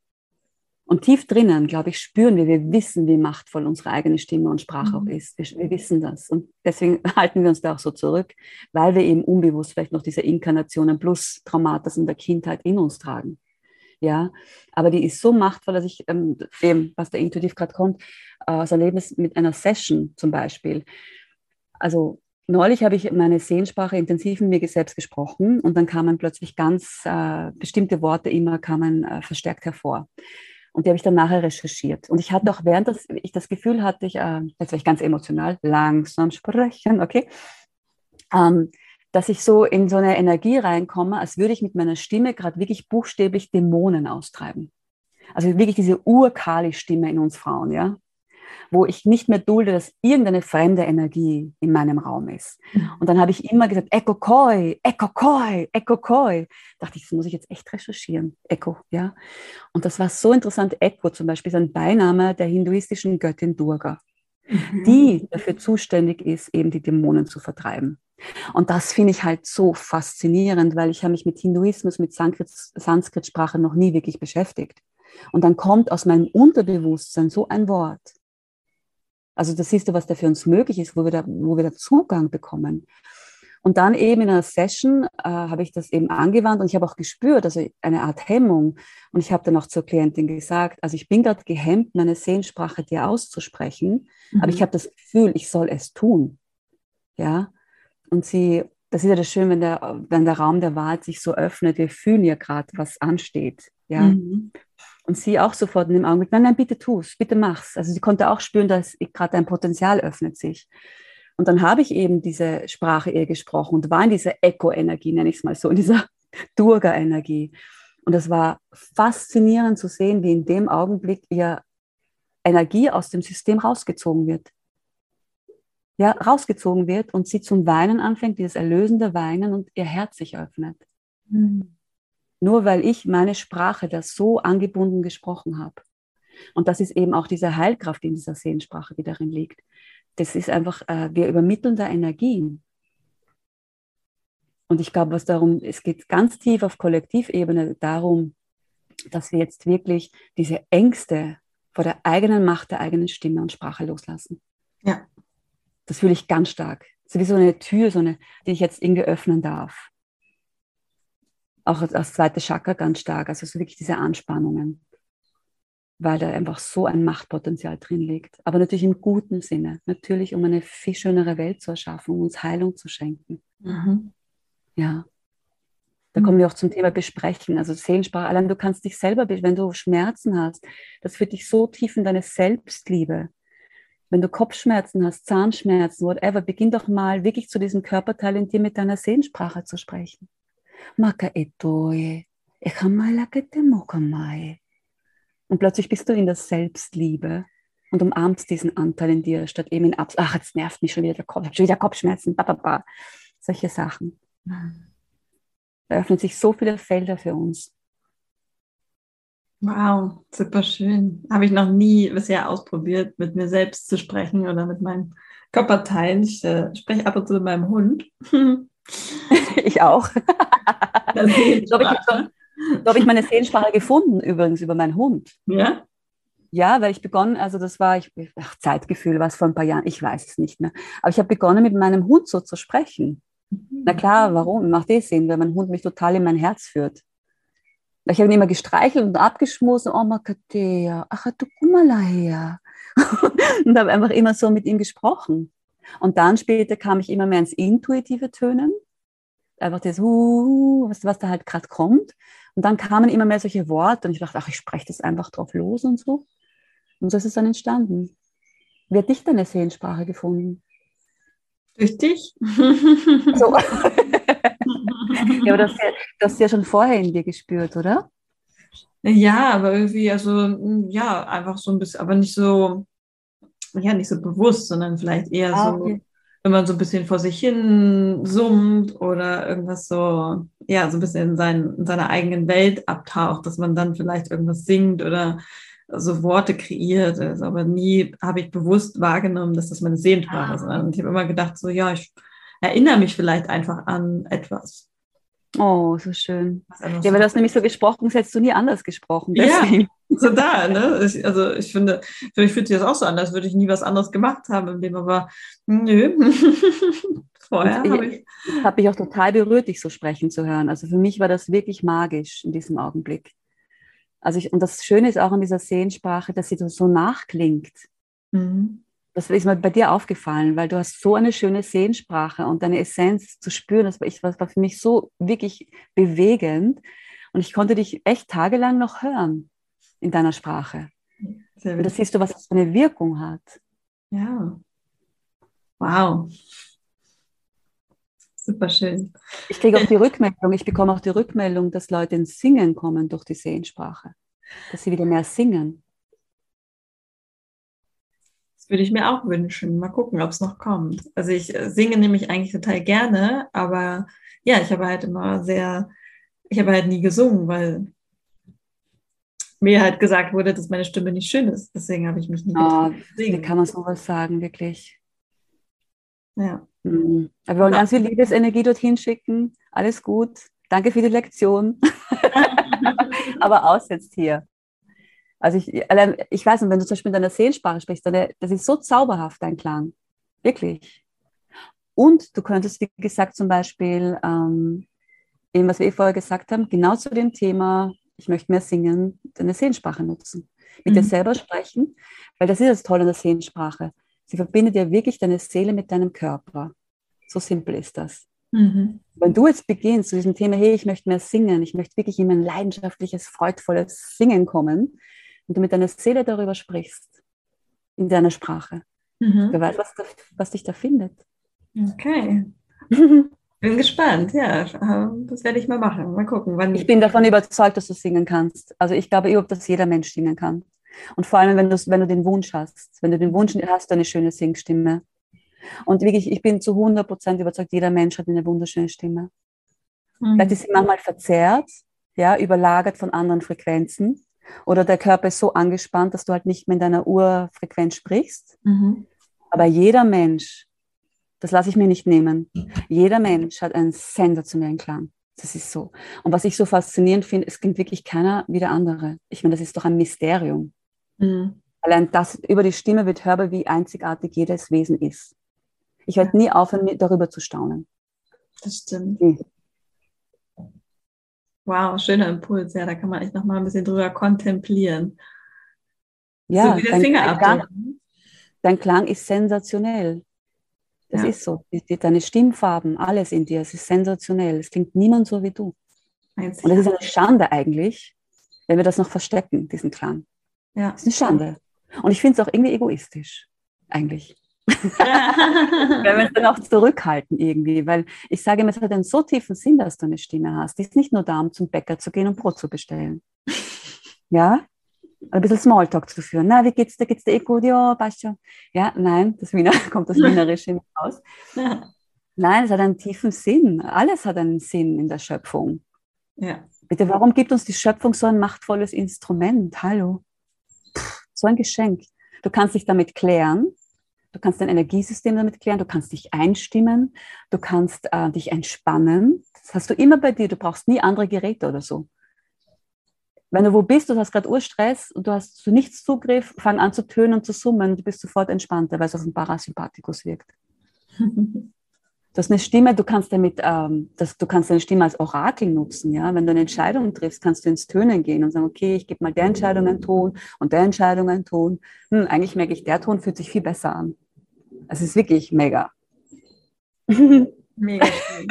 Und tief drinnen, glaube ich, spüren wir, wir wissen, wie machtvoll unsere eigene Stimme und Sprache mhm. auch ist. Wir, wir, wissen das. Und deswegen halten wir uns da auch so zurück, weil wir eben unbewusst vielleicht noch diese Inkarnationen plus Traumata in der Kindheit in uns tragen ja. Aber die ist so machtvoll, dass ich ähm, dem, was da intuitiv gerade kommt, äh, so erlebe es mit einer Session zum Beispiel. Also neulich habe ich meine Sehensprache intensiv mit mir selbst gesprochen und dann kamen plötzlich ganz äh, bestimmte Worte immer kamen äh, verstärkt hervor. Und die habe ich dann nachher recherchiert. Und ich hatte auch während das, ich das Gefühl hatte, ich, äh, jetzt war ich ganz emotional, langsam sprechen, okay. Ähm, dass ich so in so eine Energie reinkomme, als würde ich mit meiner Stimme gerade wirklich buchstäblich Dämonen austreiben. Also wirklich diese Urkali-Stimme in uns Frauen, ja, wo ich nicht mehr dulde, dass irgendeine fremde Energie in meinem Raum ist. Mhm. Und dann habe ich immer gesagt, Eko Koi, Eko Koi, Eko Koi. Dachte ich, das muss ich jetzt echt recherchieren. Eko, ja. Und das war so interessant. Eko zum Beispiel ist ein Beiname der hinduistischen Göttin Durga, mhm. die dafür zuständig ist, eben die Dämonen zu vertreiben. Und das finde ich halt so faszinierend, weil ich habe mich mit Hinduismus, mit Sanskrit-Sprache noch nie wirklich beschäftigt. Und dann kommt aus meinem Unterbewusstsein so ein Wort. Also das siehst du, was da für uns möglich ist, wo wir da, wo wir da Zugang bekommen. Und dann eben in einer Session äh, habe ich das eben angewandt und ich habe auch gespürt, also eine Art Hemmung. Und ich habe dann auch zur Klientin gesagt, also ich bin gerade gehemmt, meine Sehensprache dir auszusprechen, mhm. aber ich habe das Gefühl, ich soll es tun. Ja. Und sie, das ist ja das Schöne, wenn der, wenn der Raum der Wahrheit sich so öffnet, wir fühlen ja gerade, was ansteht. Ja. Mhm. Und sie auch sofort in dem Augenblick, nein, nein, bitte tu es, bitte mach's. Also sie konnte auch spüren, dass gerade ein Potenzial öffnet sich. Und dann habe ich eben diese Sprache ihr gesprochen und war in dieser Echo-Energie, nenne ich es mal so, in dieser Durga-Energie. Und es war faszinierend zu sehen, wie in dem Augenblick ihr Energie aus dem System rausgezogen wird. Ja, rausgezogen wird und sie zum Weinen anfängt, dieses erlösende Weinen und ihr Herz sich öffnet. Mhm. Nur weil ich meine Sprache da so angebunden gesprochen habe. Und das ist eben auch diese Heilkraft in dieser Seelensprache, die darin liegt. Das ist einfach, äh, wir übermitteln da Energien. Und ich glaube, was darum, es geht ganz tief auf Kollektivebene darum, dass wir jetzt wirklich diese Ängste vor der eigenen Macht der eigenen Stimme und Sprache loslassen. Ja. Das fühle ich ganz stark. Es ist wie so eine Tür, so eine, die ich jetzt irgendwie öffnen darf auch das zweite Chakra ganz stark, also so wirklich diese Anspannungen, weil da einfach so ein Machtpotenzial drin liegt. Aber natürlich im guten Sinne, natürlich um eine viel schönere Welt zu erschaffen, um uns Heilung zu schenken. Mhm. Ja. Da kommen wir auch zum Thema Besprechen, also Seelensprache. Allein du kannst dich selber, wenn du Schmerzen hast, das führt dich so tief in deine Selbstliebe. Wenn du Kopfschmerzen hast, Zahnschmerzen, whatever, beginn doch mal wirklich zu diesem Körperteil in dir mit deiner Seelensprache zu sprechen. Und plötzlich bist du in der Selbstliebe und umarmst diesen Anteil in dir, statt eben in Abs ach, jetzt nervt mich schon wieder der Kopf, ich habe schon wieder Kopfschmerzen, ba, ba, ba. solche Sachen. Da öffnen sich so viele Felder für uns. Wow, super schön. Habe ich noch nie bisher ausprobiert, mit mir selbst zu sprechen oder mit meinen Körperteilen. Ich äh, spreche ab und zu mit meinem Hund. ich auch. habe ich, so hab ich meine Seelensprache gefunden, übrigens über meinen Hund. Ja? Ja, weil ich begonnen, also das war, ich, ach, Zeitgefühl war es vor ein paar Jahren, ich weiß es nicht mehr. Aber ich habe begonnen, mit meinem Hund so zu sprechen. Mhm. Na klar, warum? Macht eh Sinn, weil mein Hund mich total in mein Herz führt. Ich habe ihn immer gestreichelt und abgeschmust, oh Makatea, ach du kumala her. und habe einfach immer so mit ihm gesprochen. Und dann später kam ich immer mehr ins intuitive Tönen. Einfach das, uh, was, was da halt gerade kommt. Und dann kamen immer mehr solche Worte und ich dachte, ach, ich spreche das einfach drauf los und so. Und so ist es dann entstanden. Wie hat dich deine Seelensprache gefunden? Durch dich? So. ja, aber das, das hast du ja schon vorher in dir gespürt, oder? Ja, aber irgendwie, also, ja, einfach so ein bisschen, aber nicht so, ja, nicht so bewusst, sondern vielleicht eher ah, so, okay. wenn man so ein bisschen vor sich hin summt oder irgendwas so, ja, so ein bisschen in, sein, in seiner eigenen Welt abtaucht, dass man dann vielleicht irgendwas singt oder so Worte kreiert. Also, aber nie habe ich bewusst wahrgenommen, dass das meine Seelensprache ist. Und ich habe immer gedacht, so, ja, ich erinnere mich vielleicht einfach an etwas. Oh, so schön. Ja, weil du hast nämlich so gesprochen, hättest du nie anders gesprochen. Deswegen. Ja, so da, ne? Ich, also ich finde, für mich fühlt sich das auch so an, als würde ich nie was anderes gemacht haben im Leben, aber nö. Vorher habe ich. Ich habe mich auch total berührt, dich so sprechen zu hören. Also für mich war das wirklich magisch in diesem Augenblick. Also ich, und das Schöne ist auch an dieser Sehensprache, dass sie so nachklingt. Mhm. Das ist mir bei dir aufgefallen, weil du hast so eine schöne Sehensprache und deine Essenz zu spüren, das war, ich, das war für mich so wirklich bewegend. Und ich konnte dich echt tagelang noch hören in deiner Sprache. Und da siehst du, was das für eine Wirkung hat. Ja. Wow. Super schön. Ich kriege auch die Rückmeldung, ich bekomme auch die Rückmeldung, dass Leute ins Singen kommen durch die Sehensprache. Dass sie wieder mehr singen. Würde ich mir auch wünschen. Mal gucken, ob es noch kommt. Also ich äh, singe nämlich eigentlich total gerne, aber ja, ich habe halt immer sehr, ich habe halt nie gesungen, weil mir halt gesagt wurde, dass meine Stimme nicht schön ist. Deswegen habe ich mich nie oh, Wie kann man sowas sagen, wirklich? Ja. Mhm. Wir wollen ganz viel Liebesenergie dorthin schicken. Alles gut. Danke für die Lektion. Aber aus jetzt hier. Also ich, allein, ich weiß nicht, wenn du zum Beispiel in deiner Seelensprache sprichst, dann, das ist so zauberhaft, dein Klang. Wirklich. Und du könntest, wie gesagt, zum Beispiel, ähm, eben was wir eh vorher gesagt haben, genau zu dem Thema, ich möchte mehr singen, deine Sehensprache nutzen. Mit mhm. dir selber sprechen, weil das ist das Tolle an der Sehensprache. Sie verbindet ja wirklich deine Seele mit deinem Körper. So simpel ist das. Mhm. Wenn du jetzt beginnst zu diesem Thema, hey, ich möchte mehr singen, ich möchte wirklich in ein leidenschaftliches, freudvolles Singen kommen und du mit deiner Seele darüber sprichst, in deiner Sprache, mhm. wer weiß, was, da, was dich da findet. Okay. Bin gespannt, ja. Das werde ich mal machen. Mal gucken. Wann ich bin davon überzeugt, dass du singen kannst. Also ich glaube überhaupt, dass jeder Mensch singen kann. Und vor allem, wenn, wenn du den Wunsch hast, wenn du den Wunsch hast, eine schöne Singstimme. Und wirklich, ich bin zu 100 Prozent überzeugt, jeder Mensch hat eine wunderschöne Stimme. Mhm. Vielleicht ist sie manchmal verzerrt, ja, überlagert von anderen Frequenzen. Oder der Körper ist so angespannt, dass du halt nicht mehr in deiner Urfrequenz sprichst. Mhm. Aber jeder Mensch, das lasse ich mir nicht nehmen, jeder Mensch hat einen sensationellen Klang. Das ist so. Und was ich so faszinierend finde, es klingt wirklich keiner wie der andere. Ich meine, das ist doch ein Mysterium. Mhm. Allein das über die Stimme wird hörbar, wie einzigartig jedes Wesen ist. Ich werde nie aufhören, darüber zu staunen. Das stimmt. Mhm. Wow, schöner Impuls. Ja, da kann man echt noch mal ein bisschen drüber kontemplieren. Ja, so wie der dein, Fingerabdruck. Dein Klang ist sensationell. Das ja. ist so. Deine Stimmfarben, alles in dir, es ist sensationell. Es klingt niemand so wie du. Einzig. Und das ist eine Schande eigentlich, wenn wir das noch verstecken, diesen Klang. Ja. Das ist eine Schande. Und ich finde es auch irgendwie egoistisch, eigentlich. Wenn wir es dann auch zurückhalten irgendwie, weil ich sage immer, es hat einen so tiefen Sinn, dass du eine Stimme hast. Die ist nicht nur da, um zum Bäcker zu gehen und Brot zu bestellen. Ja? Ein bisschen Smalltalk zu führen. Na, wie geht's dir? Geht's dir eh gut? Ja, passt schon. Ja, nein, das Wiener kommt das Wienerische raus. Nein, es hat einen tiefen Sinn. Alles hat einen Sinn in der Schöpfung. Ja. Bitte, warum gibt uns die Schöpfung so ein machtvolles Instrument? Hallo. Pff, so ein Geschenk. Du kannst dich damit klären, Du kannst dein Energiesystem damit klären, du kannst dich einstimmen, du kannst äh, dich entspannen. Das hast du immer bei dir, du brauchst nie andere Geräte oder so. Wenn du wo bist, du hast gerade Urstress und du hast zu nichts Zugriff, fang an zu tönen und zu summen, du bist sofort entspannter, weil es auf den Parasympathikus wirkt. Du hast eine Stimme, du kannst damit, ähm, das, du kannst deine Stimme als Orakel nutzen, ja. Wenn du eine Entscheidung triffst, kannst du ins Tönen gehen und sagen, okay, ich gebe mal der Entscheidung einen Ton und der Entscheidung einen Ton. Hm, eigentlich merke ich, der Ton fühlt sich viel besser an. Es ist wirklich mega. Mega schön.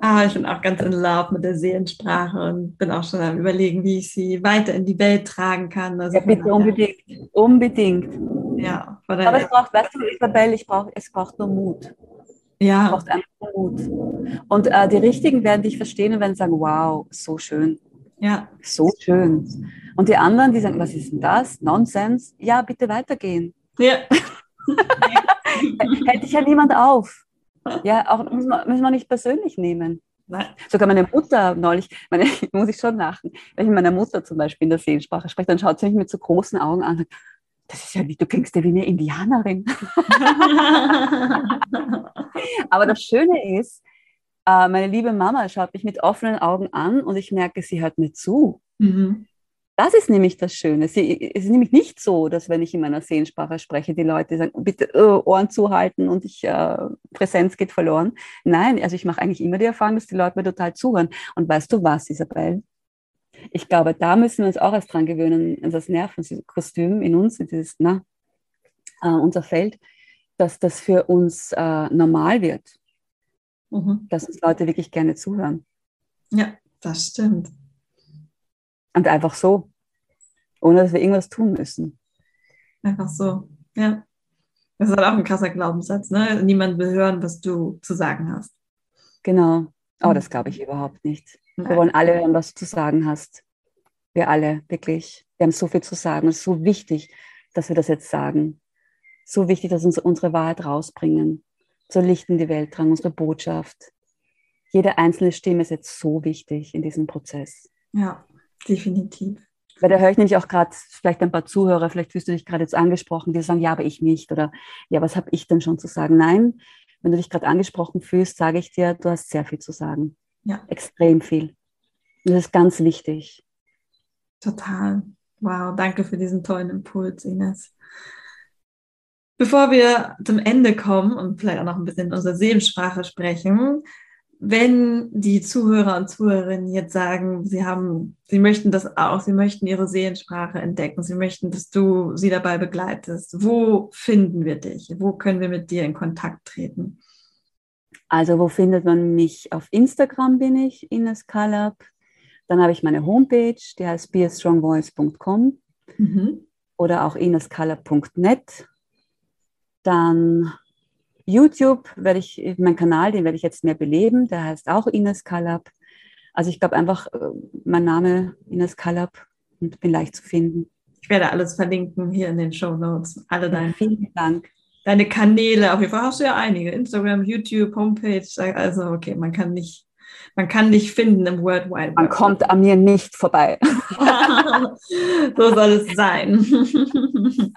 Ah, ich bin auch ganz in Love mit der Seelensprache und bin auch schon am überlegen, wie ich sie weiter in die Welt tragen kann. Also ja, bitte unbedingt. Unbedingt. Ja, Aber es braucht, weißt du, Isabel, ich brauch, es braucht nur Mut. Ja. Es braucht einfach Mut. Und äh, die Richtigen werden dich verstehen und werden sagen, wow, so schön. Ja. So schön. Und die anderen, die sagen, was ist denn das? Nonsens? Ja, bitte weitergehen. Ja. Hält dich ja niemand auf. Ja, auch müssen wir, müssen wir nicht persönlich nehmen. Nein. Sogar meine Mutter neulich, meine, muss ich schon lachen, wenn ich mit meiner Mutter zum Beispiel in der Seelensprache spreche, dann schaut sie mich mit so großen Augen an und sagt, das ist ja wie, du klingst ja wie eine Indianerin. Aber das Schöne ist, äh, meine liebe Mama schaut mich mit offenen Augen an und ich merke, sie hört mir zu. Mhm. Das ist nämlich das Schöne. Sie, es ist nämlich nicht so, dass wenn ich in meiner Seelensprache spreche, die Leute sagen, bitte uh, Ohren zuhalten und ich, äh, Präsenz geht verloren. Nein, also ich mache eigentlich immer die Erfahrung, dass die Leute mir total zuhören. Und weißt du was, Isabel? Ich glaube, da müssen wir uns auch erst dran gewöhnen, an das Nervenkostüm in uns, in dieses, na, äh, unser Feld, dass das für uns äh, normal wird. Mhm. Dass uns Leute wirklich gerne zuhören. Ja, das stimmt. Und einfach so, ohne dass wir irgendwas tun müssen. Einfach so, ja. Das ist halt auch ein krasser Glaubenssatz, ne? Niemand will hören, was du zu sagen hast. Genau. Aber oh, das glaube ich überhaupt nicht. Nein. Wir wollen alle hören, was du zu sagen hast. Wir alle, wirklich. Wir haben so viel zu sagen. Es ist so wichtig, dass wir das jetzt sagen. So wichtig, dass wir unsere Wahrheit rausbringen. So Licht in die Welt tragen, unsere Botschaft. Jede einzelne Stimme ist jetzt so wichtig in diesem Prozess. Ja, Definitiv. Weil da höre ich nämlich auch gerade vielleicht ein paar Zuhörer, vielleicht fühlst du dich gerade jetzt angesprochen, die sagen, ja, aber ich nicht. Oder ja, was habe ich denn schon zu sagen? Nein, wenn du dich gerade angesprochen fühlst, sage ich dir, du hast sehr viel zu sagen. Ja. Extrem viel. Und das ist ganz wichtig. Total. Wow, danke für diesen tollen Impuls, Ines. Bevor wir zum Ende kommen und vielleicht auch noch ein bisschen in unserer Seelensprache sprechen, wenn die Zuhörer und Zuhörerinnen jetzt sagen, sie haben, sie möchten das auch, sie möchten ihre Seelensprache entdecken, sie möchten, dass du sie dabei begleitest, wo finden wir dich? Wo können wir mit dir in Kontakt treten? Also, wo findet man mich? Auf Instagram bin ich, Ines Kalab. Dann habe ich meine Homepage, die heißt beastrongvoice.com mhm. oder auch ineskalab.net. Dann YouTube werde ich, mein Kanal, den werde ich jetzt mehr beleben, der heißt auch Ines Kalab. Also ich glaube einfach, äh, mein Name Ines Kalab und bin leicht zu finden. Ich werde alles verlinken hier in den Show Notes. Alle deine, ja, vielen Dank. Deine Kanäle, auf jeden Fall hast du ja einige. Instagram, YouTube, Homepage. Also okay, man kann nicht, man kann dich finden im World Wide Web. Man kommt an mir nicht vorbei. so soll es sein.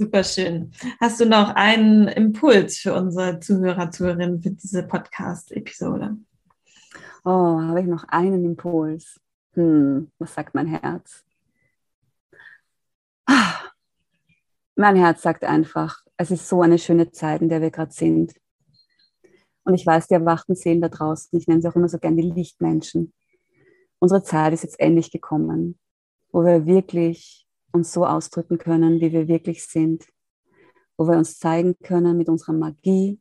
Super schön. Hast du noch einen Impuls für unsere Zuhörer, Zuhörerinnen für diese Podcast-Episode? Oh, habe ich noch einen Impuls? Hm, was sagt mein Herz? Ah, mein Herz sagt einfach, es ist so eine schöne Zeit, in der wir gerade sind. Und ich weiß, die erwachten Seelen da draußen, ich nenne sie auch immer so gerne die Lichtmenschen. Unsere Zeit ist jetzt endlich gekommen, wo wir wirklich uns so ausdrücken können, wie wir wirklich sind, wo wir uns zeigen können mit unserer Magie,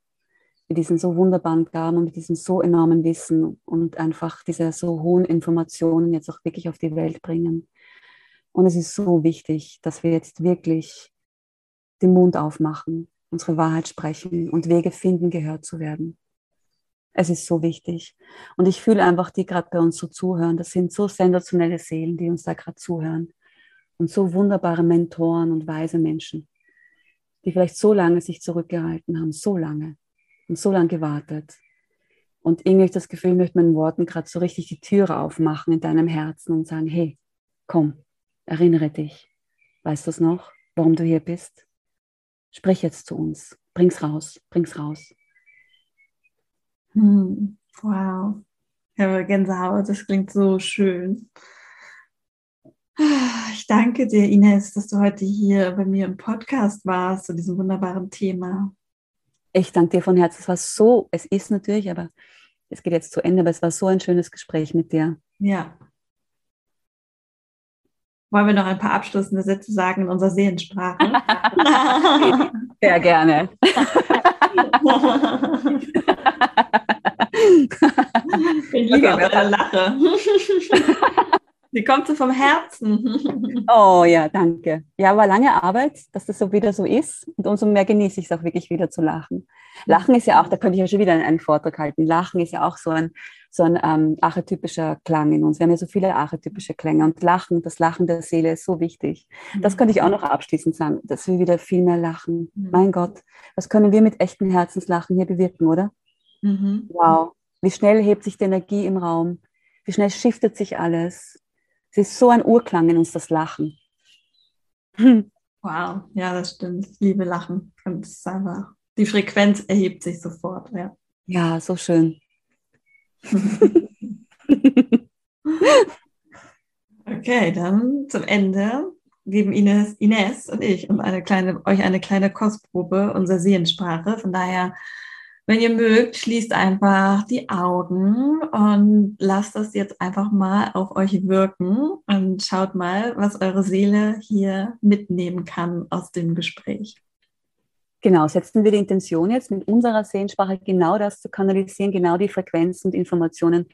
mit diesen so wunderbaren Gaben und mit diesem so enormen Wissen und einfach diese so hohen Informationen jetzt auch wirklich auf die Welt bringen. Und es ist so wichtig, dass wir jetzt wirklich den Mund aufmachen, unsere Wahrheit sprechen und Wege finden, gehört zu werden. Es ist so wichtig. Und ich fühle einfach, die gerade bei uns so zuhören, das sind so sensationelle Seelen, die uns da gerade zuhören und so wunderbare Mentoren und weise Menschen, die vielleicht so lange sich zurückgehalten haben, so lange und so lange gewartet. Und irgendwie ich das Gefühl, möchte meinen Worten gerade so richtig die Türe aufmachen in deinem Herzen und sagen, hey, komm, erinnere dich. Weißt du es noch, warum du hier bist? Sprich jetzt zu uns. Bring's raus, bring's raus. Hm, wow. Ich habe Gänsehaut, das klingt so schön. Ich danke dir, Ines, dass du heute hier bei mir im Podcast warst zu diesem wunderbaren Thema. Ich danke dir von Herzen. Es war so, es ist natürlich, aber es geht jetzt zu Ende, aber es war so ein schönes Gespräch mit dir. Ja. Wollen wir noch ein paar abschließende Sätze sagen in unserer Seelensprache? Sehr gerne. ich liebe deine Lache. Die kommt so vom Herzen. Oh ja, danke. Ja, war lange Arbeit, dass das so wieder so ist. Und umso mehr genieße ich es auch wirklich wieder zu lachen. Lachen ist ja auch, da könnte ich ja schon wieder einen Vortrag halten. Lachen ist ja auch so ein, so ein ähm, archetypischer Klang in uns. Wir haben ja so viele archetypische Klänge. Und Lachen, das Lachen der Seele ist so wichtig. Das könnte ich auch noch abschließend sagen, dass wir wieder viel mehr lachen. Mhm. Mein Gott, was können wir mit echten Herzenslachen hier bewirken, oder? Mhm. Wow. Wie schnell hebt sich die Energie im Raum? Wie schnell shiftet sich alles? Es ist so ein Urklang in uns, das Lachen. Wow, ja, das stimmt. Ich liebe Lachen. Und es ist einfach, die Frequenz erhebt sich sofort, ja. Ja, so schön. okay, dann zum Ende geben Ines, Ines und ich und eine kleine, euch eine kleine Kostprobe unserer Seelensprache. Von daher wenn ihr mögt, schließt einfach die Augen und lasst das jetzt einfach mal auf euch wirken und schaut mal, was eure Seele hier mitnehmen kann aus dem Gespräch. Genau, setzen wir die Intention jetzt mit unserer Sehenssprache genau das zu kanalisieren, genau die Frequenzen und Informationen,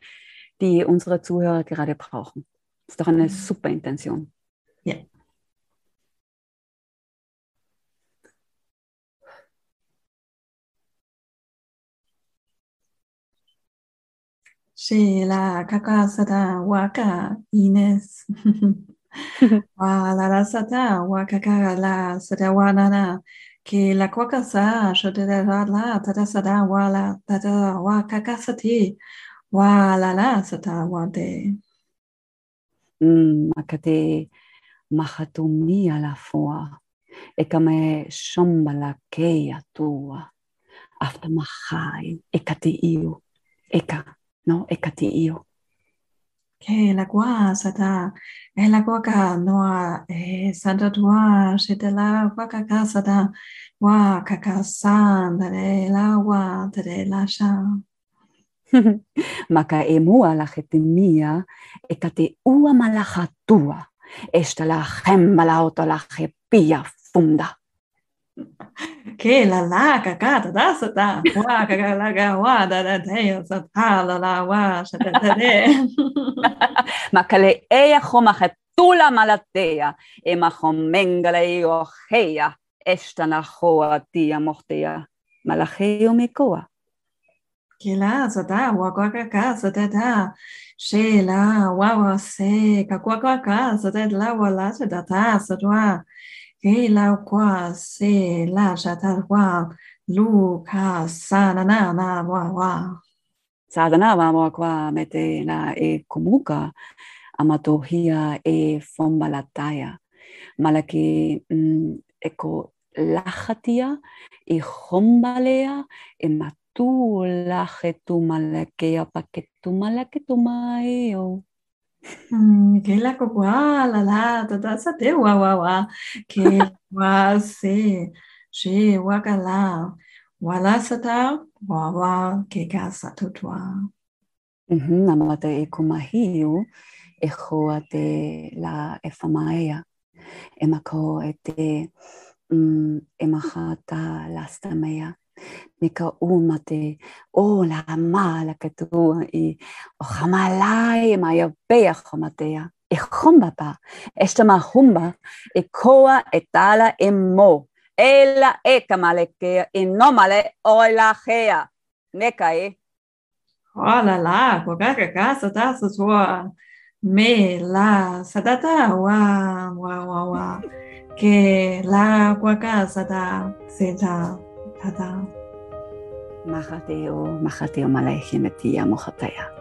die unsere Zuhörer gerade brauchen. Das ist doch eine mhm. super Intention. Sheila kakasata waka Ines. Wala sata wakaka la sata wanana. Ke la kwakasa shodera la tata sada wala tata wakakasati. Wala la sata wante. Makate mahatumi alla fois. E kame shombala keia tua. After mahai e kate iu. Eka. no, ekatiio. Ke la gua sata, e la gua noa, e eh, santa tua, se te la gua ka ka sata, san, tare la gua, tare la sha. Maka emua la jetemia, ekate ua malajatua, esta la gemma la otra la funda. כן, לה לה, קקה, תודה סתה, וואה, קקה, לגה, וואה, דה דה דה, סתה, לה לה, וואה, שתה דה דה. מקלעי החום החתולה מלטיה, אמחו מנגלי אוחיה, אשתנחו עתיה מוכתיה, מלאכי ומקוע. Kela דה, wakwakaka zatata shela wawa se kakwakaka zatat la wala zatata zatwa que la se la ya tal gua lu ka sa na na na wa wa qua mete na e kumuka amatohia e fombalataya malaki eko lajatia e hombalea e, e matu lajetu malakeya paketu malaketu maeo Mm, Gelako gua, la la, tata sate gua gua gua, que gua se, she gua gala, gua la sata, gua gua, que casa tutua. Namate e kumahiu, e joa te la e famaea, e mako e te, mm, e mahata. Nika umate, uh, ola oh, mala que tú, y ojamalai maya bea jomatea, e jombapa, esta mahumba, e coa etala e mo, ela e kamalekea, e nomale ola gea, neka e. Ola la, cocaca casa, taza sua, me la, satata, wa, wa, wa, wa, que la, cocaca, sata, seta. ただマハデオマハデオマライヒメティヤモハタヤ